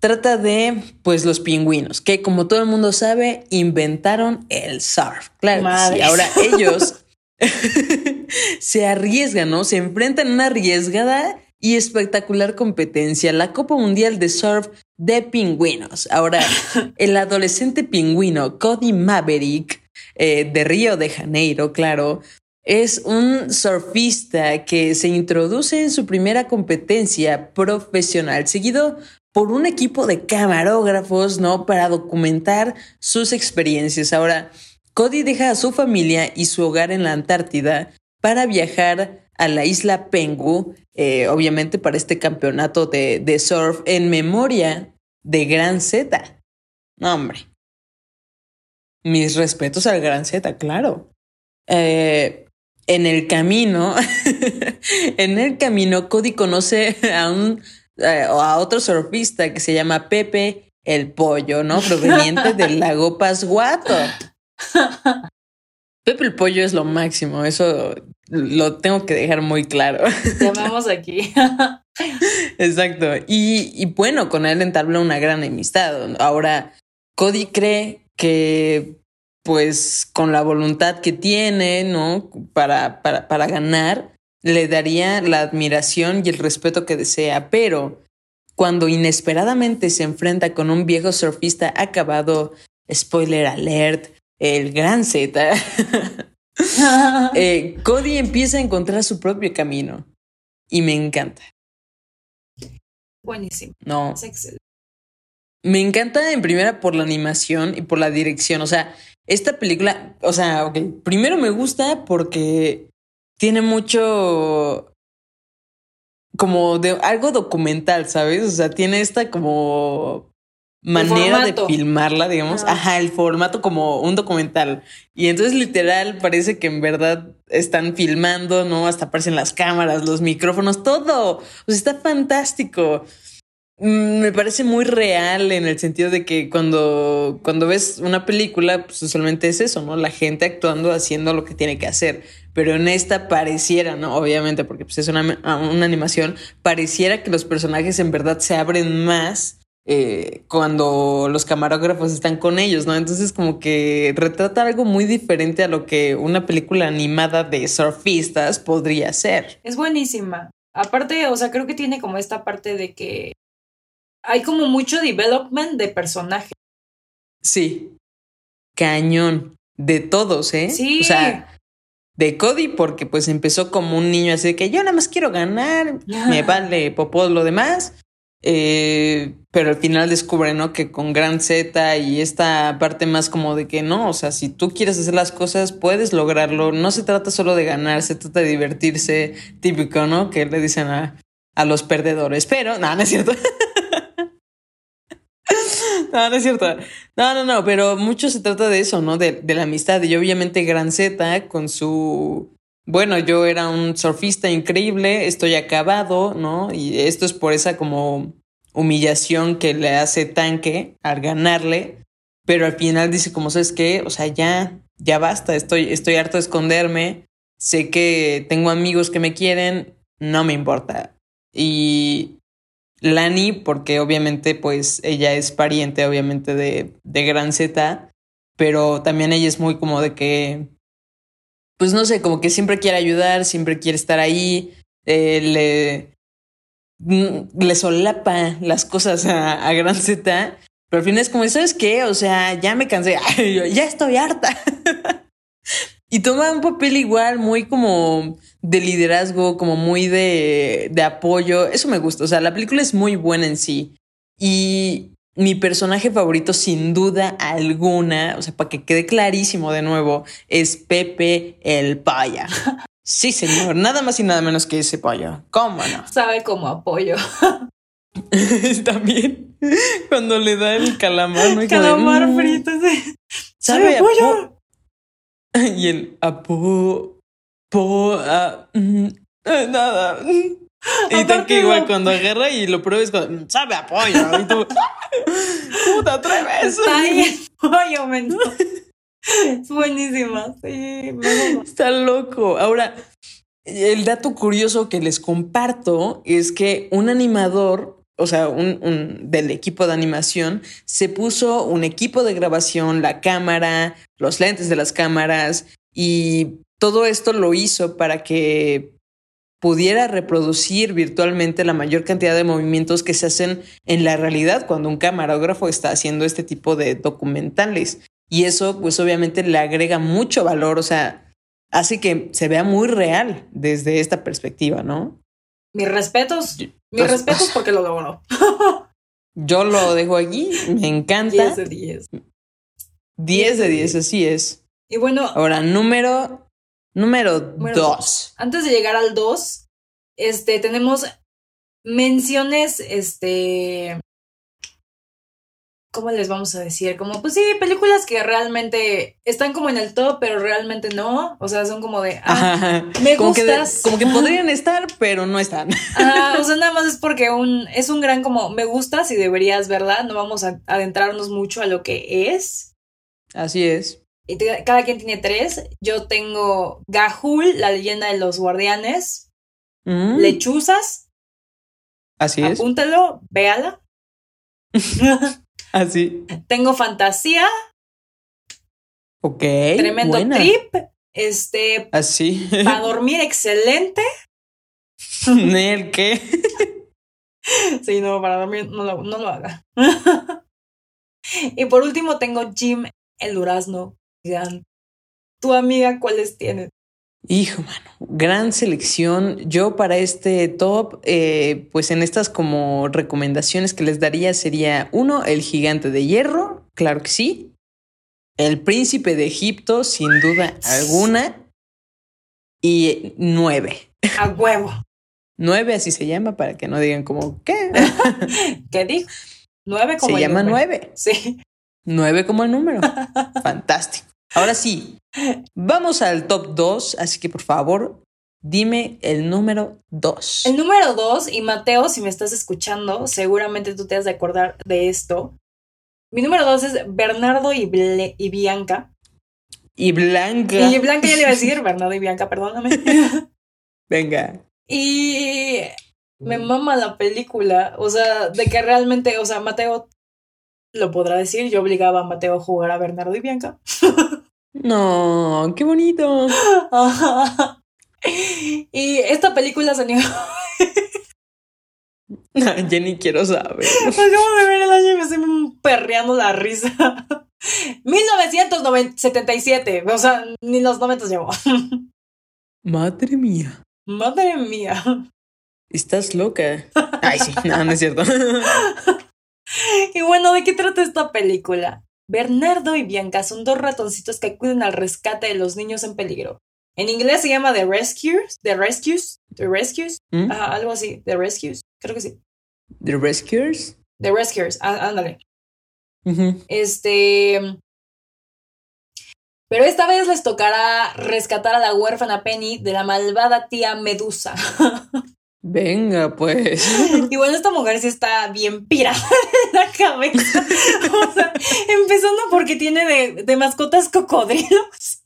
trata de, pues, los pingüinos, que como todo el mundo sabe, inventaron el surf. Claro, y ahora ellos se arriesgan, ¿no? Se enfrentan a una arriesgada y espectacular competencia, la Copa Mundial de Surf de Pingüinos. Ahora, el adolescente pingüino Cody Maverick, eh, de Río de Janeiro, claro, es un surfista que se introduce en su primera competencia profesional, seguido por un equipo de camarógrafos, ¿no? Para documentar sus experiencias. Ahora, Cody deja a su familia y su hogar en la Antártida para viajar a la isla Pengu, eh, obviamente para este campeonato de, de, surf en memoria de Gran Z. No, hombre. Mis respetos al Gran Z, claro. Eh, en el camino, en el camino, Cody conoce a un eh, a otro surfista que se llama Pepe el Pollo, ¿no? Proveniente del lago Pasguato. Pepe el Pollo es lo máximo, eso lo tengo que dejar muy claro. Llamamos aquí. Exacto. Y, y, bueno, con él entabla una gran amistad. Ahora, Cody cree que, pues, con la voluntad que tiene, ¿no? Para, para, para ganar, le daría la admiración y el respeto que desea. Pero cuando inesperadamente se enfrenta con un viejo surfista acabado, spoiler alert, el gran Z, eh, Cody empieza a encontrar su propio camino y me encanta. Buenísimo. No. Me encanta en primera por la animación y por la dirección. O sea, esta película, o sea, ok, primero me gusta porque tiene mucho como de algo documental, ¿sabes? O sea, tiene esta como manera de filmarla, digamos. Ajá, el formato como un documental. Y entonces literal parece que en verdad están filmando, ¿no? Hasta aparecen las cámaras, los micrófonos, todo. Sea, está fantástico. Mm, me parece muy real en el sentido de que cuando, cuando ves una película, pues usualmente es eso, ¿no? La gente actuando, haciendo lo que tiene que hacer. Pero en esta pareciera, ¿no? Obviamente, porque pues, es una, una animación, pareciera que los personajes en verdad se abren más eh, cuando los camarógrafos están con ellos, ¿no? Entonces como que retrata algo muy diferente a lo que una película animada de surfistas podría ser. Es buenísima. Aparte, o sea, creo que tiene como esta parte de que hay como mucho development de personaje. Sí. Cañón. De todos, ¿eh? Sí. O sea, de Cody, porque pues empezó como un niño así de que yo nada más quiero ganar, me vale popó lo demás. Eh, pero al final descubre, ¿no? Que con Gran Z y esta parte más como de que no, o sea, si tú quieres hacer las cosas, puedes lograrlo. No se trata solo de ganar, se trata de divertirse, típico, ¿no? Que le dicen a, a los perdedores. Pero, no, no es cierto. no, no es cierto. No, no, no, pero mucho se trata de eso, ¿no? De, de la amistad. Y obviamente Gran Z con su bueno, yo era un surfista increíble, estoy acabado, ¿no? Y esto es por esa como humillación que le hace tanque al ganarle, pero al final dice como, ¿sabes qué? O sea, ya, ya basta, estoy, estoy harto de esconderme, sé que tengo amigos que me quieren, no me importa. Y Lani, porque obviamente pues ella es pariente obviamente de, de Gran Z, pero también ella es muy como de que pues no sé, como que siempre quiere ayudar, siempre quiere estar ahí, eh, le, mm, le solapa las cosas a, a Gran Z, pero al final es como, ¿sabes qué? O sea, ya me cansé, ya estoy harta. y toma un papel igual, muy como de liderazgo, como muy de, de apoyo. Eso me gusta. O sea, la película es muy buena en sí. Y mi personaje favorito, sin duda alguna, o sea, para que quede clarísimo de nuevo, es Pepe el Paya. Sí, señor, nada más y nada menos que ese paya. ¿Cómo no? Sabe como apoyo. También cuando le da el calamar, ¿no? Calamar mm, frito, sí. ¿Sabe apoyo? Y el apo, po, ah, mm, Nada. Y te que igual cuando agarra y lo pruebes con sabe a pollo. Y tú, ¿cómo te atreves? Está ahí pollo, Es buenísima. Sí, Está loco. Ahora, el dato curioso que les comparto es que un animador, o sea, un, del equipo de animación, se puso un equipo de grabación, la cámara, los lentes de las cámaras y todo esto lo hizo para que pudiera reproducir virtualmente la mayor cantidad de movimientos que se hacen en la realidad cuando un camarógrafo está haciendo este tipo de documentales. Y eso, pues obviamente le agrega mucho valor, o sea, hace que se vea muy real desde esta perspectiva, ¿no? Mis respetos, mis pues, respetos porque lo logró. Yo lo dejo aquí, me encanta. 10 de 10. 10 de 10, así es. Y bueno. Ahora, número Número 2. Antes de llegar al 2, este, tenemos menciones, este, ¿cómo les vamos a decir? Como, pues sí, películas que realmente están como en el top, pero realmente no. O sea, son como de, ah, me como gustas. Que como que podrían estar, pero no están. Ah, o sea, nada más es porque un, es un gran como, me gustas y deberías verla. No vamos a adentrarnos mucho a lo que es. Así es cada quien tiene tres. Yo tengo Gahul, la leyenda de los guardianes. Mm. Lechuzas. Así es. Apúntalo, véala. Así. Tengo fantasía. Ok. Tremendo trip. Este. Así. Para dormir, excelente. ¿El qué? sí, no, para dormir no lo, no lo haga. y por último tengo Jim el durazno tu amiga, ¿cuáles tienes? Hijo, mano, gran selección. Yo para este top, eh, pues en estas como recomendaciones que les daría sería uno, el gigante de hierro, claro que sí. El príncipe de Egipto, sin duda alguna. Y nueve. A huevo. nueve, así se llama, para que no digan como, ¿qué? ¿Qué dijo? Nueve como Se llama nueve. Sí. Nueve como el número. Fantástico. Ahora sí, vamos al top 2, así que por favor, dime el número 2. El número 2, y Mateo, si me estás escuchando, seguramente tú te has de acordar de esto. Mi número 2 es Bernardo y, y Bianca. Y Blanca. Y Blanca ya le iba a decir, Bernardo y Bianca, perdóname. Venga. Y me mama la película, o sea, de que realmente, o sea, Mateo lo podrá decir, yo obligaba a Mateo a jugar a Bernardo y Bianca. No, qué bonito. Y esta película salió. Jenny, quiero saber. Acabo de ver el año y me estoy perreando la risa. 1977. O sea, ni los 90 llevo. Madre mía. Madre mía. Estás loca. Ay, sí, no, no es cierto. y bueno, ¿de qué trata esta película? Bernardo y Bianca son dos ratoncitos que acuden al rescate de los niños en peligro. En inglés se llama The Rescues, The Rescues, The Rescues, ¿Mm? algo así, The Rescues, creo que sí. The Rescuers. The Rescuers, ándale. Este. Pero esta vez les tocará rescatar a la huérfana Penny de la malvada tía Medusa. Venga, pues. Y bueno, esta mujer sí está bien pirada en la cabeza. O sea, empezando porque tiene de, mascotas cocodrilos.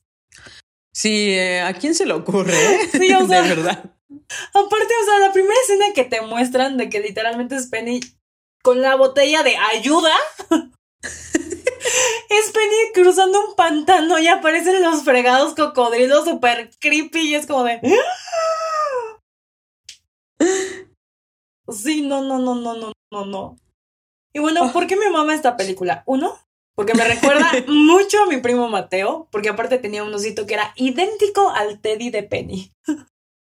Sí, eh, ¿a quién se le ocurre? Sí, o sea, de verdad. Aparte, o sea, la primera escena que te muestran de que literalmente es Penny con la botella de ayuda. es Penny cruzando un pantano y aparecen los fregados cocodrilos super creepy y es como de. Sí, no, no, no, no, no, no, no. Y bueno, ¿por qué me mama esta película? Uno, porque me recuerda mucho a mi primo Mateo, porque aparte tenía un osito que era idéntico al Teddy de Penny.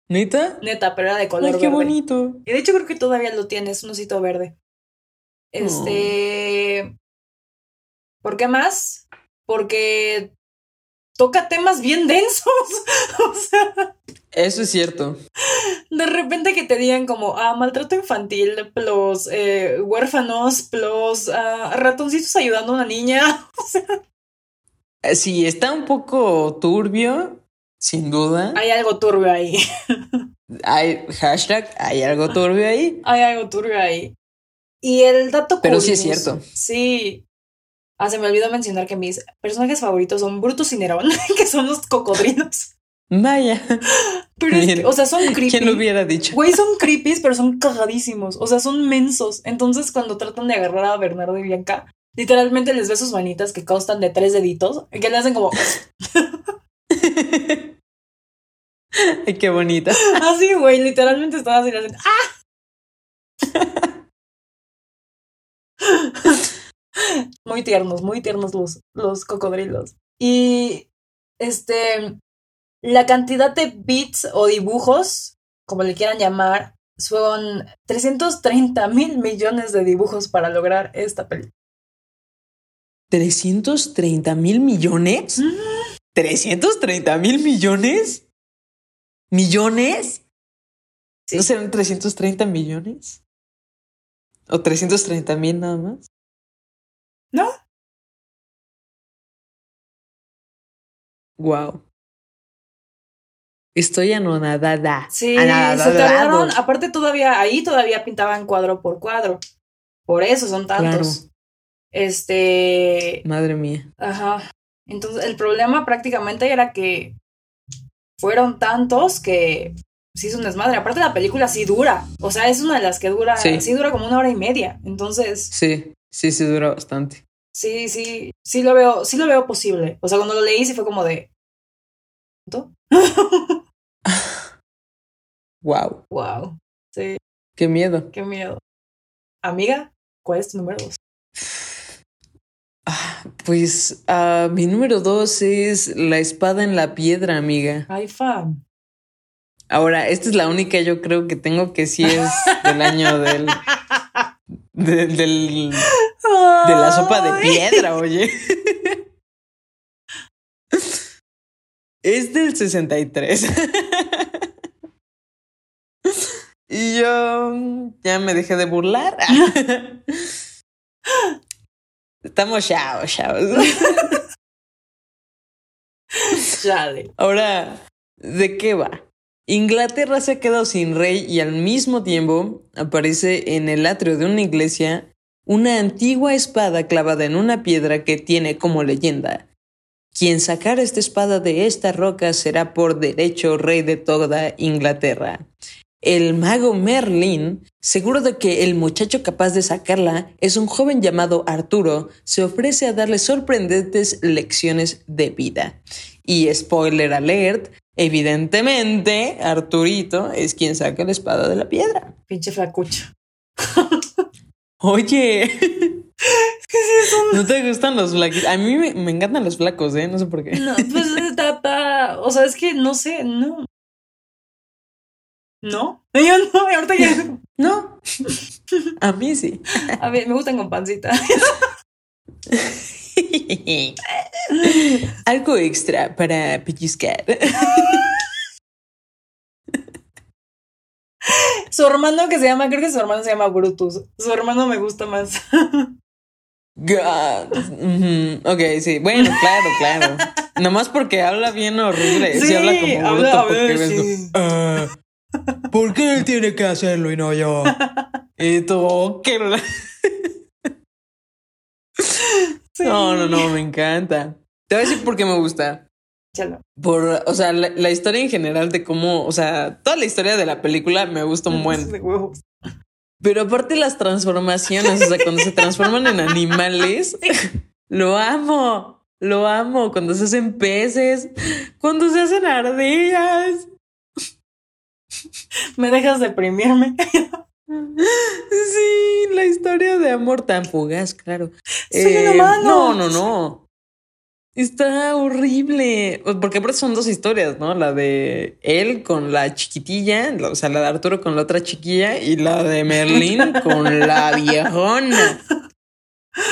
¿Neta? Neta, pero era de color Ay, qué bonito. Y de hecho creo que todavía lo tiene, es un osito verde. Este... ¿Por qué más? Porque toca temas bien densos. o sea. Eso es cierto. De repente que te digan como, ah, maltrato infantil, plus eh, huérfanos, plus ah, ratoncitos ayudando a una niña. O sea. Sí, está un poco turbio, sin duda. Hay algo turbio ahí. Hay hashtag, hay algo turbio ahí. Hay algo turbio ahí. Y el dato Pero sí es cierto. Sí. Ah, se me olvidó mencionar que mis personajes favoritos son Brutus y Nerón, que son los cocodrilos. Vaya. Pero es que, o sea, son creepy. ¿Quién lo hubiera dicho? Güey, son creepies, pero son cagadísimos. O sea, son mensos. Entonces, cuando tratan de agarrar a Bernardo y Bianca, literalmente les ve sus manitas que constan de tres deditos, que le hacen como. Ay, qué bonita. Así, güey, literalmente estaba así, le hacen. ¡Ah! muy tiernos, muy tiernos los, los cocodrilos. Y este, la cantidad de bits o dibujos, como le quieran llamar, son 330 mil millones de dibujos para lograr esta película. ¿330 mil millones? ¿330 mil millones? ¿Millones? ¿No serán 330 millones? ¿O 330 mil nada más? ¿No? Wow. Estoy anonadada. Sí, se tardaron. Aparte, todavía, ahí todavía pintaban cuadro por cuadro. Por eso son tantos. Este. Madre mía. Ajá. Entonces, el problema prácticamente era que fueron tantos que sí es un desmadre. Aparte, la película sí dura. O sea, es una de las que dura. Sí, sí dura como una hora y media. Entonces. Sí, sí, sí dura bastante. Sí, sí, sí lo veo, sí lo veo posible. O sea, cuando lo leí sí fue como de. wow. Wow. Sí. Qué miedo. Qué miedo. Amiga, ¿cuál es tu número dos? Ah, pues uh, mi número dos es La espada en la piedra, amiga. Ay, fan. Ahora, esta es la única yo creo que tengo que sí es del año del. del. de la sopa de piedra, oye. es del 63. y yo ya me dejé de burlar. Estamos chavos, chavos. Ahora, ¿de qué va? Inglaterra se ha quedado sin rey y al mismo tiempo aparece en el atrio de una iglesia una antigua espada clavada en una piedra que tiene como leyenda quien sacara esta espada de esta roca será por derecho rey de toda Inglaterra. El mago Merlin, seguro de que el muchacho capaz de sacarla es un joven llamado Arturo, se ofrece a darle sorprendentes lecciones de vida. Y spoiler alert, evidentemente Arturito es quien saca la espada de la piedra. Pinche flacucho. Oye. Es que sí son. ¿No te gustan los flacos? A mí me, encantan los flacos, ¿eh? No sé por qué. No, pues tapa. O sea, es que no sé, no. ¿No? Yo no, ahorita ya. No. A mí sí. A ver, me gustan con pancita. Algo extra para pellizcar. Su hermano que se llama, creo que su hermano se llama Brutus. Su hermano me gusta más. God. Ok, sí. Bueno, claro, claro. Nomás porque habla bien horrible. Sí, habla como bruto porque ah, ¿Por qué él tiene que hacerlo y no yo? y tú, ¿qué? No, no, no, me encanta. Te voy a decir por qué me gusta. Por, o sea, la, historia en general de cómo, o sea, toda la historia de la película me gusta un buen. Pero aparte las transformaciones, o sea, cuando se transforman en animales, lo amo, lo amo. Cuando se hacen peces, cuando se hacen ardillas. Me dejas deprimirme. Sí, la historia de amor tan fugaz, claro. Eh, no, no, no. Está horrible. Porque aparte son dos historias, ¿no? La de él con la chiquitilla, o sea, la de Arturo con la otra chiquilla, y la de Merlín con la viejona.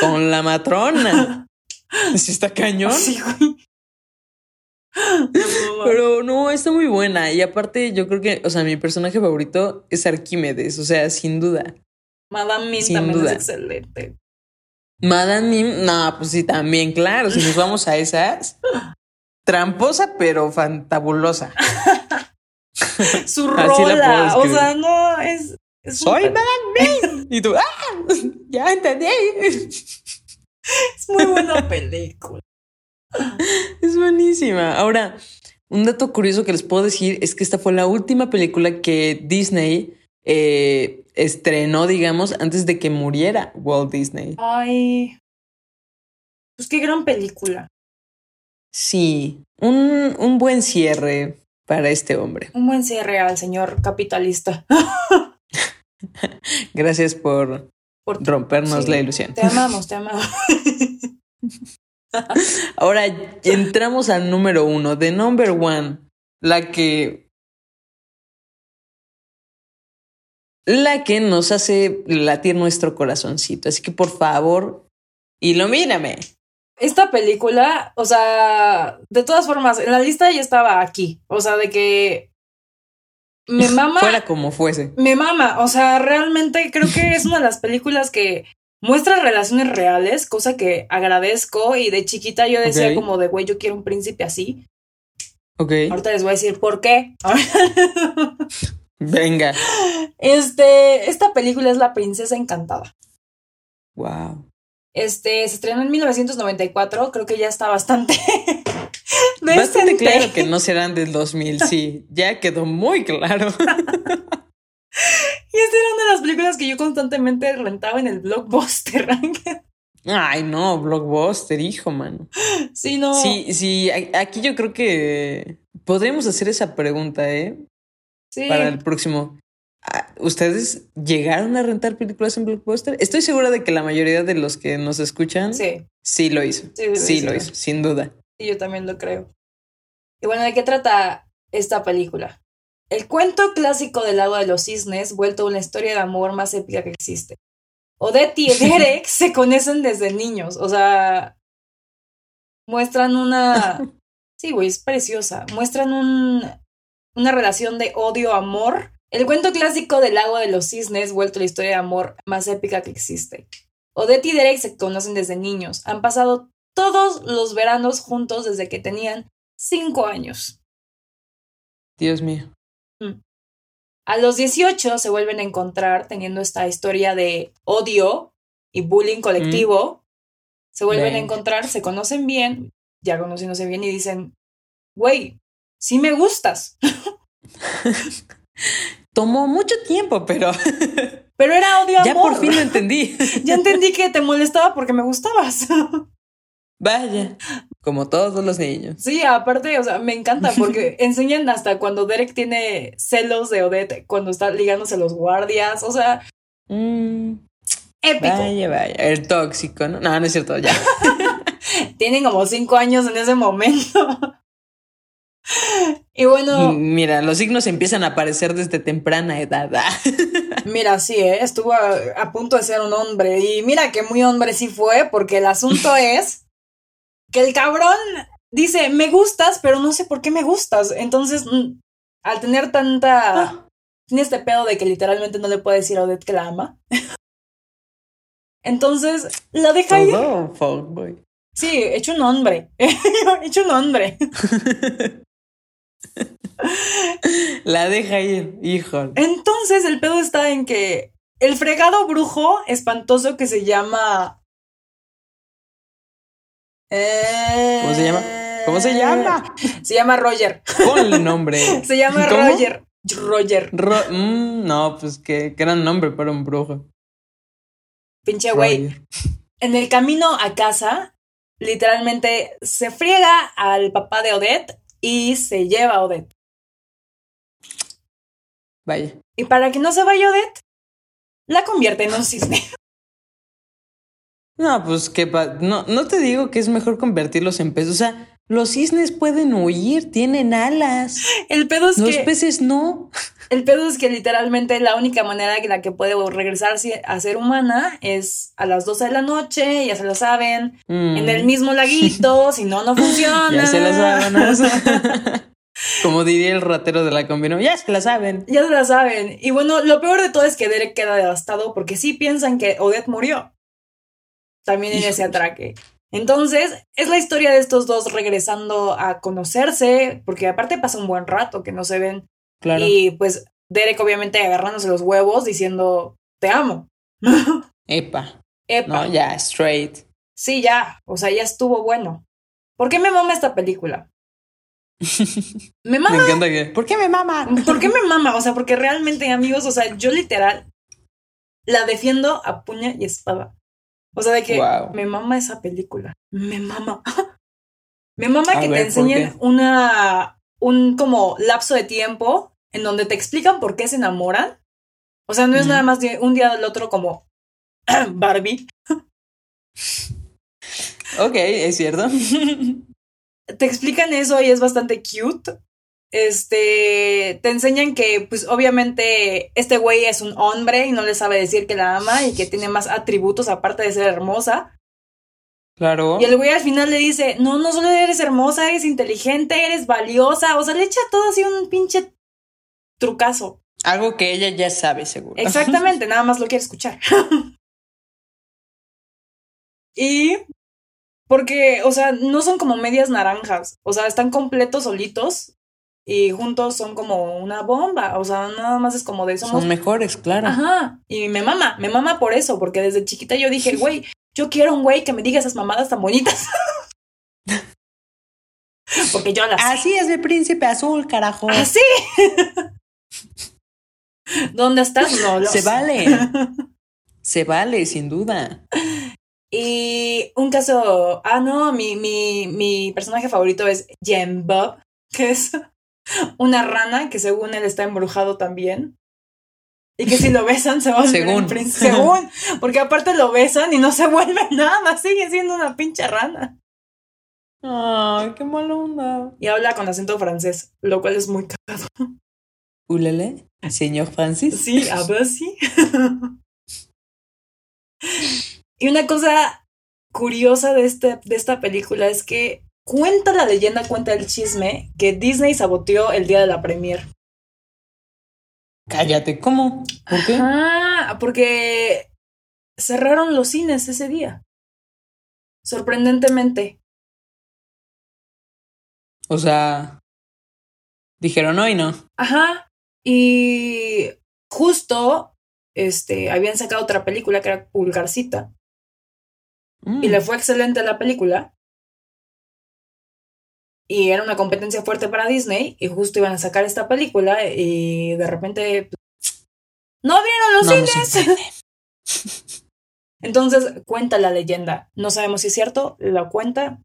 Con la matrona. Sí, está cañón. Sí, güey. Pero no, está muy buena. Y aparte, yo creo que, o sea, mi personaje favorito es Arquímedes, o sea, sin duda. Madame Mim también es excelente. Madame Mim, no, pues sí, también, claro, si nos vamos a esas. Tramposa, pero fantabulosa. Su rola. O sea, no, es. Soy Madame Y tú, ¡ah! Ya entendí. Es muy buena película. Es buenísima. Ahora, un dato curioso que les puedo decir es que esta fue la última película que Disney eh, estrenó, digamos, antes de que muriera Walt Disney. Ay. Pues qué gran película. Sí, un, un buen cierre para este hombre. Un buen cierre al señor capitalista. Gracias por, rompernos la ilusión. Te amamos, te amamos. Ahora entramos al número uno, de number one, la que. La que nos hace latir nuestro corazoncito. Así que por favor, ilumíname. Esta película, o sea, de todas formas, en la lista ya estaba aquí. O sea, de que me mama. Fuera como fuese. Me mama. O sea, realmente creo que es una de las películas que muestra relaciones reales, cosa que agradezco. Y de chiquita yo decía como de, güey, yo quiero un príncipe así. Ok. Ahorita les voy a decir por qué. Venga. Este, esta película es La Princesa Encantada. Wow. Este, se estrenó en 1994, creo que ya está bastante Bastante claro que no serán del 2000, sí, ya quedó muy claro. y esta era una de las películas que yo constantemente rentaba en el blockbuster. Ay, no, blockbuster, hijo, mano. Sí, no. Sí, sí, aquí yo creo que podríamos hacer esa pregunta, ¿eh? Sí. Para el próximo. Ah, ¿Ustedes llegaron a rentar películas en Blockbuster? Estoy segura de que la mayoría de los que nos escuchan sí, sí lo hizo. Sí, lo hizo, sin duda yo también lo creo. Y bueno, ¿de qué trata esta película? El cuento clásico del lago de los cisnes, vuelto una historia de amor más épica que existe. Odette y Derek se conocen desde niños, o sea, muestran una... Sí, güey, es preciosa. Muestran un, una relación de odio-amor. El cuento clásico del lago de los cisnes, vuelto la historia de amor más épica que existe. Odette y Derek se conocen desde niños. Han pasado todos los veranos juntos desde que tenían cinco años. Dios mío. A los 18 se vuelven a encontrar teniendo esta historia de odio y bullying colectivo. Mm. Se vuelven a encontrar, se conocen bien, ya conociéndose bien y dicen, güey, sí me gustas. Tomó mucho tiempo, pero... pero era odio amor. Ya por fin lo entendí. ya entendí que te molestaba porque me gustabas. Vaya, como todos los niños. Sí, aparte, o sea, me encanta porque enseñan hasta cuando Derek tiene celos de Odette, cuando está ligándose a los guardias, o sea, mm, épico. Vaya, vaya, el tóxico, ¿no? No, no es cierto, ya. Tienen como cinco años en ese momento. y bueno. Mira, los signos empiezan a aparecer desde temprana edad. mira, sí, ¿eh? estuvo a, a punto de ser un hombre. Y mira que muy hombre sí fue, porque el asunto es que el cabrón dice, me gustas, pero no sé por qué me gustas. Entonces, mm, al tener tanta... Ah. Tiene este pedo de que literalmente no le puede decir a Odette que la ama. Entonces, la deja ir. Sí, hecho un hombre. hecho un hombre. la deja ir, hijo. Entonces, el pedo está en que el fregado brujo espantoso que se llama ¿Cómo se llama? ¿Cómo se llama? Se llama Roger. Ponle nombre. se llama Roger. Roger. Mm, no, pues qué gran nombre para un brujo. Pinche güey. En el camino a casa, literalmente se friega al papá de Odette y se lleva a Odette. Vaya. Y para que no se vaya Odette, la convierte en un cisne. No, pues que no, no te digo que es mejor convertirlos en peces. O sea, los cisnes pueden huir, tienen alas. El pedo es que. Los peces no. El pedo es que literalmente la única manera en la que puede regresarse a ser humana es a las 12 de la noche, ya se lo saben, en el mm. mismo laguito, si no, no funciona. ya se lo saben. Como diría el ratero de la combino, ya se la saben. Ya se la saben. Y bueno, lo peor de todo es que Derek queda devastado porque sí piensan que Odette murió también en ese atraque. Entonces, es la historia de estos dos regresando a conocerse, porque aparte pasa un buen rato que no se ven. Claro. Y pues Derek obviamente agarrándose los huevos diciendo, te amo. Epa. Epa. No, ya, straight. Sí, ya. O sea, ya estuvo bueno. ¿Por qué me mama esta película? me mama. Me encanta que. ¿Por qué me mama? ¿Por qué me mama? O sea, porque realmente, amigos, o sea, yo literal la defiendo a puña y espada. O sea, de que me mama esa película. Me mama. me mama que te enseñen una. un como lapso de tiempo en donde te explican por qué se enamoran. O sea, no es nada más de un día del otro como Barbie. ok, es cierto. te explican eso y es bastante cute. Este, te enseñan que, pues obviamente, este güey es un hombre y no le sabe decir que la ama y que tiene más atributos aparte de ser hermosa. Claro. Y el güey al final le dice, no, no solo eres hermosa, eres inteligente, eres valiosa. O sea, le echa todo así un pinche trucazo. Algo que ella ya sabe, seguro. Exactamente, nada más lo quiere escuchar. y porque, o sea, no son como medias naranjas, o sea, están completos solitos y juntos son como una bomba, o sea, nada más es como de eso. Son mejores, claro. Ajá, y me mama, me mama por eso, porque desde chiquita yo dije, güey, yo quiero un güey que me diga esas mamadas tan bonitas. porque yo las... Así es el príncipe azul, carajo. Así. ¿Dónde estás? No, Se vale. Se vale, sin duda. Y un caso, ah, no, mi, mi, mi personaje favorito es Jem Bob, que es una rana que según él está embrujado también. Y que si lo besan se va a volver según. príncipe. Según, porque aparte lo besan y no se vuelve nada, sigue siendo una pinche rana. Ay, qué mala onda. Y habla con acento francés, lo cual es muy cagado. ¿Ulele? ¿Señor Francis? Sí, habla así. Y una cosa curiosa de, este, de esta película es que cuenta la leyenda, cuenta el chisme, que Disney saboteó el día de la premier. Cállate, ¿cómo? ¿Por qué? Ah, porque cerraron los cines ese día. Sorprendentemente. O sea, dijeron hoy no. Ajá. Y justo, este, habían sacado otra película que era Pulgarcita. Y le mm. fue excelente la película. Y era una competencia fuerte para Disney. Y justo iban a sacar esta película. Y de repente. ¡No vieron los cines! Entonces cuenta la leyenda. No sabemos si es cierto. La cuenta.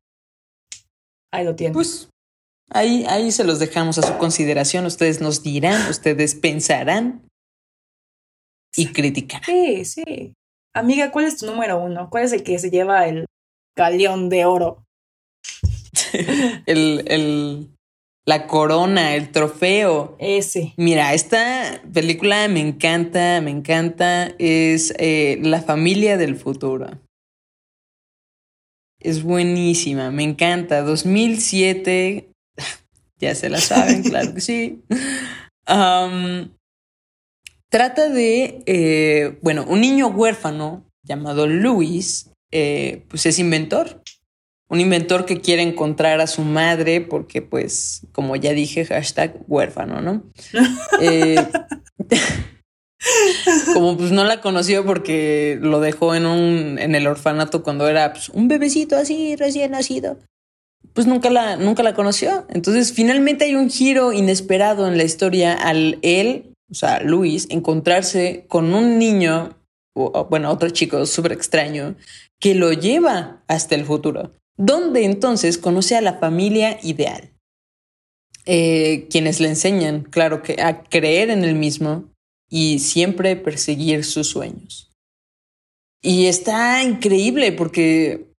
Ahí lo tienen. Pues ahí, ahí se los dejamos a su consideración. Ustedes nos dirán, ustedes pensarán y criticarán. Sí, sí. Amiga, ¿cuál es tu número uno? ¿Cuál es el que se lleva el galeón de oro? el, el, la corona, el trofeo. Ese. Mira, esta película me encanta, me encanta. Es eh, La familia del futuro. Es buenísima, me encanta. 2007. Ya se la saben, claro que sí. Um, Trata de, eh, bueno, un niño huérfano llamado Luis, eh, pues es inventor. Un inventor que quiere encontrar a su madre porque, pues, como ya dije, hashtag huérfano, ¿no? Eh, como pues no la conoció porque lo dejó en un en el orfanato cuando era pues, un bebecito así recién nacido. Pues nunca la nunca la conoció. Entonces finalmente hay un giro inesperado en la historia al él o sea, Luis, encontrarse con un niño, o, bueno, otro chico súper extraño, que lo lleva hasta el futuro, donde entonces conoce a la familia ideal. Eh, quienes le enseñan, claro, que a creer en el mismo y siempre perseguir sus sueños. Y está increíble porque,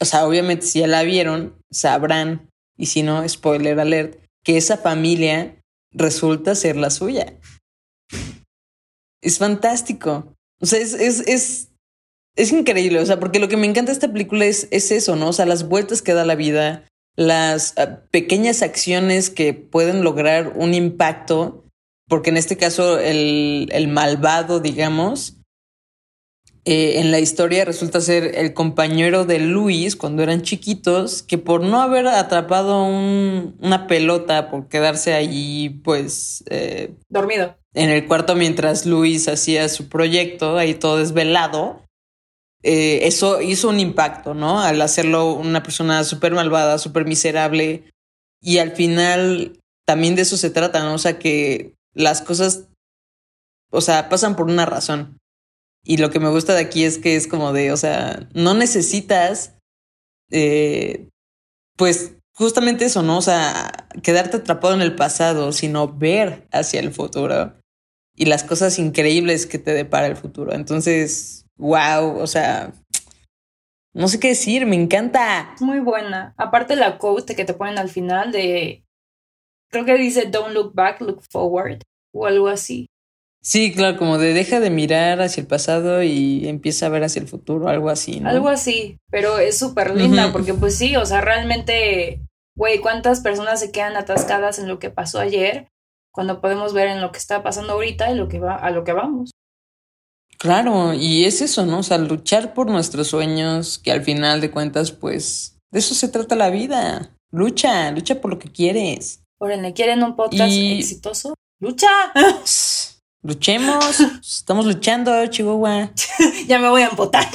o sea, obviamente si ya la vieron, sabrán, y si no, spoiler alert, que esa familia resulta ser la suya. Es fantástico. O sea, es, es, es, es increíble. O sea, porque lo que me encanta de esta película es, es eso, ¿no? O sea, las vueltas que da la vida, las ah, pequeñas acciones que pueden lograr un impacto. Porque en este caso, el, el malvado, digamos, eh, en la historia resulta ser el compañero de Luis cuando eran chiquitos, que por no haber atrapado una pelota, por quedarse allí, pues... Eh, Dormido. En el cuarto mientras Luis hacía su proyecto, ahí todo desvelado, eh, eso hizo un impacto, ¿no? Al hacerlo una persona súper malvada, súper miserable. Y al final también de eso se trata, ¿no? O sea, que las cosas, o sea, pasan por una razón. Y lo que me gusta de aquí es que es como de, o sea, no necesitas, eh, pues justamente eso, ¿no? O sea, quedarte atrapado en el pasado, sino ver hacia el futuro y las cosas increíbles que te depara el futuro. Entonces, wow, o sea, no sé qué decir, me encanta. Muy buena. Aparte la quote que te ponen al final de, creo que dice, don't look back, look forward, o algo así. Sí, claro, como de deja de mirar hacia el pasado y empieza a ver hacia el futuro, algo así, ¿no? Algo así, pero es súper linda porque pues sí, o sea, realmente, güey, ¿cuántas personas se quedan atascadas en lo que pasó ayer cuando podemos ver en lo que está pasando ahorita y lo que va, a lo que vamos? Claro, y es eso, ¿no? O sea, luchar por nuestros sueños, que al final de cuentas, pues, de eso se trata la vida. Lucha, lucha por lo que quieres. Órale, ¿quieren un podcast exitoso? ¡Lucha! Luchemos, estamos luchando, Chihuahua. ya me voy a empotar.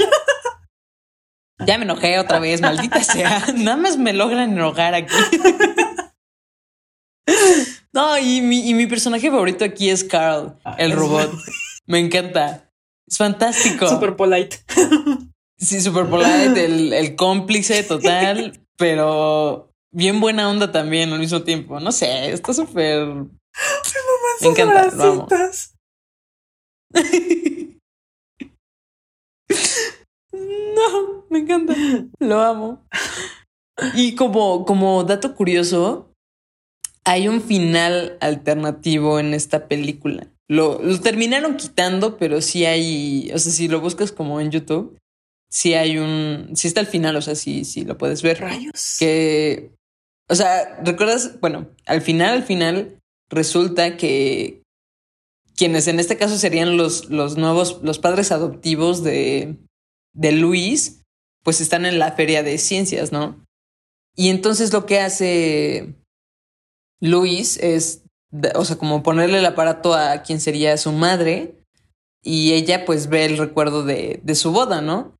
ya me enojé otra vez, maldita sea. Nada más me logran enojar aquí. no, y mi, y mi personaje favorito aquí es Carl, ah, el robot. Me encanta. Es fantástico. Super polite. sí, super polite, el, el cómplice total, pero bien buena onda también al mismo tiempo. No sé, está súper. Me encanta. No, me encanta. Lo amo. Y como, como dato curioso, hay un final alternativo en esta película. Lo, lo, terminaron quitando, pero sí hay, o sea, si lo buscas como en YouTube, sí hay un, sí está al final, o sea, sí, sí lo puedes ver. Rayos. Que, o sea, ¿recuerdas? Bueno, al final, al final, resulta que, quienes en este caso serían los, los nuevos, los padres adoptivos de, de Luis, pues están en la feria de ciencias, ¿no? Y entonces lo que hace Luis es, o sea, como ponerle el aparato a quien sería su madre y ella pues ve el recuerdo de, de su boda, ¿no?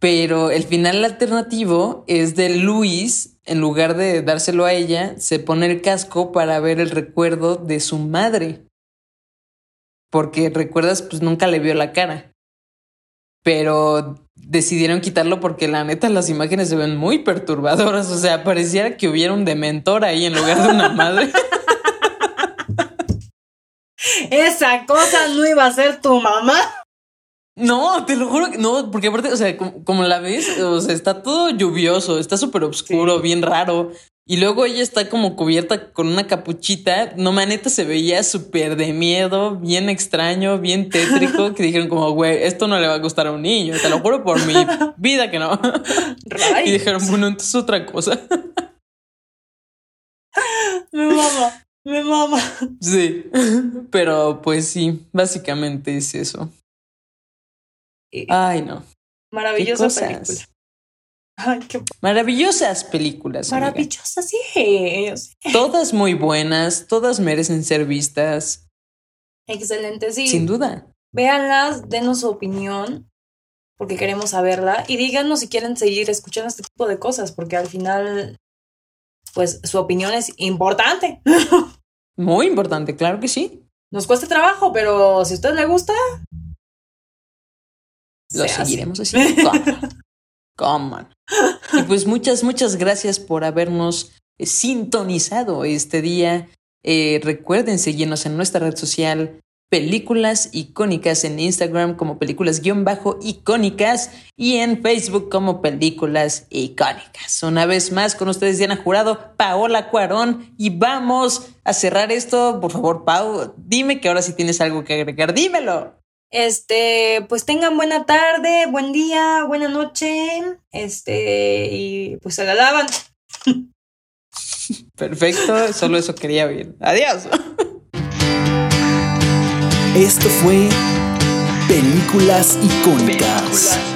Pero el final alternativo es de Luis, en lugar de dárselo a ella, se pone el casco para ver el recuerdo de su madre porque recuerdas, pues nunca le vio la cara. Pero decidieron quitarlo porque la neta las imágenes se ven muy perturbadoras. O sea, pareciera que hubiera un dementor ahí en lugar de una madre. Esa cosa no iba a ser tu mamá. No, te lo juro que no, porque aparte, o sea, como, la ves, o sea, está todo lluvioso, está súper oscuro, bien raro. Y luego ella está como cubierta con una capuchita. No, maneta se veía súper de miedo, bien extraño, bien tétrico, que dijeron como, güey, esto no le va a gustar a un niño. Te lo juro por mi vida que no. Y dijeron, bueno, entonces otra cosa. me mama, me mama. Sí, pero pues sí, básicamente es eso. Ay, no. Maravillosa película. Maravillosas películas. Maravillosas, sí. Todas muy buenas, todas merecen ser vistas. Excelente, sí. Sin duda. Véanlas, denos su opinión, porque queremos saberla, y díganos si quieren seguir escuchando este tipo de cosas, porque al final, pues su opinión es importante. Muy importante, claro que sí. Nos cuesta trabajo, pero si a usted le gusta, lo seguiremos haciendo. Coman. Y pues muchas, muchas gracias por habernos eh, sintonizado este día. Eh, recuerden seguirnos en nuestra red social Películas Icónicas en Instagram como Películas-Icónicas y en Facebook como Películas Icónicas. Una vez más con ustedes Diana Jurado, Paola Cuarón y vamos a cerrar esto. Por favor, Pau, dime que ahora sí tienes algo que agregar, dímelo. Este, pues tengan buena tarde, buen día, buena noche. Este, y pues se la lavan. Perfecto, solo eso quería oír. Adiós. Esto fue Películas icónicas.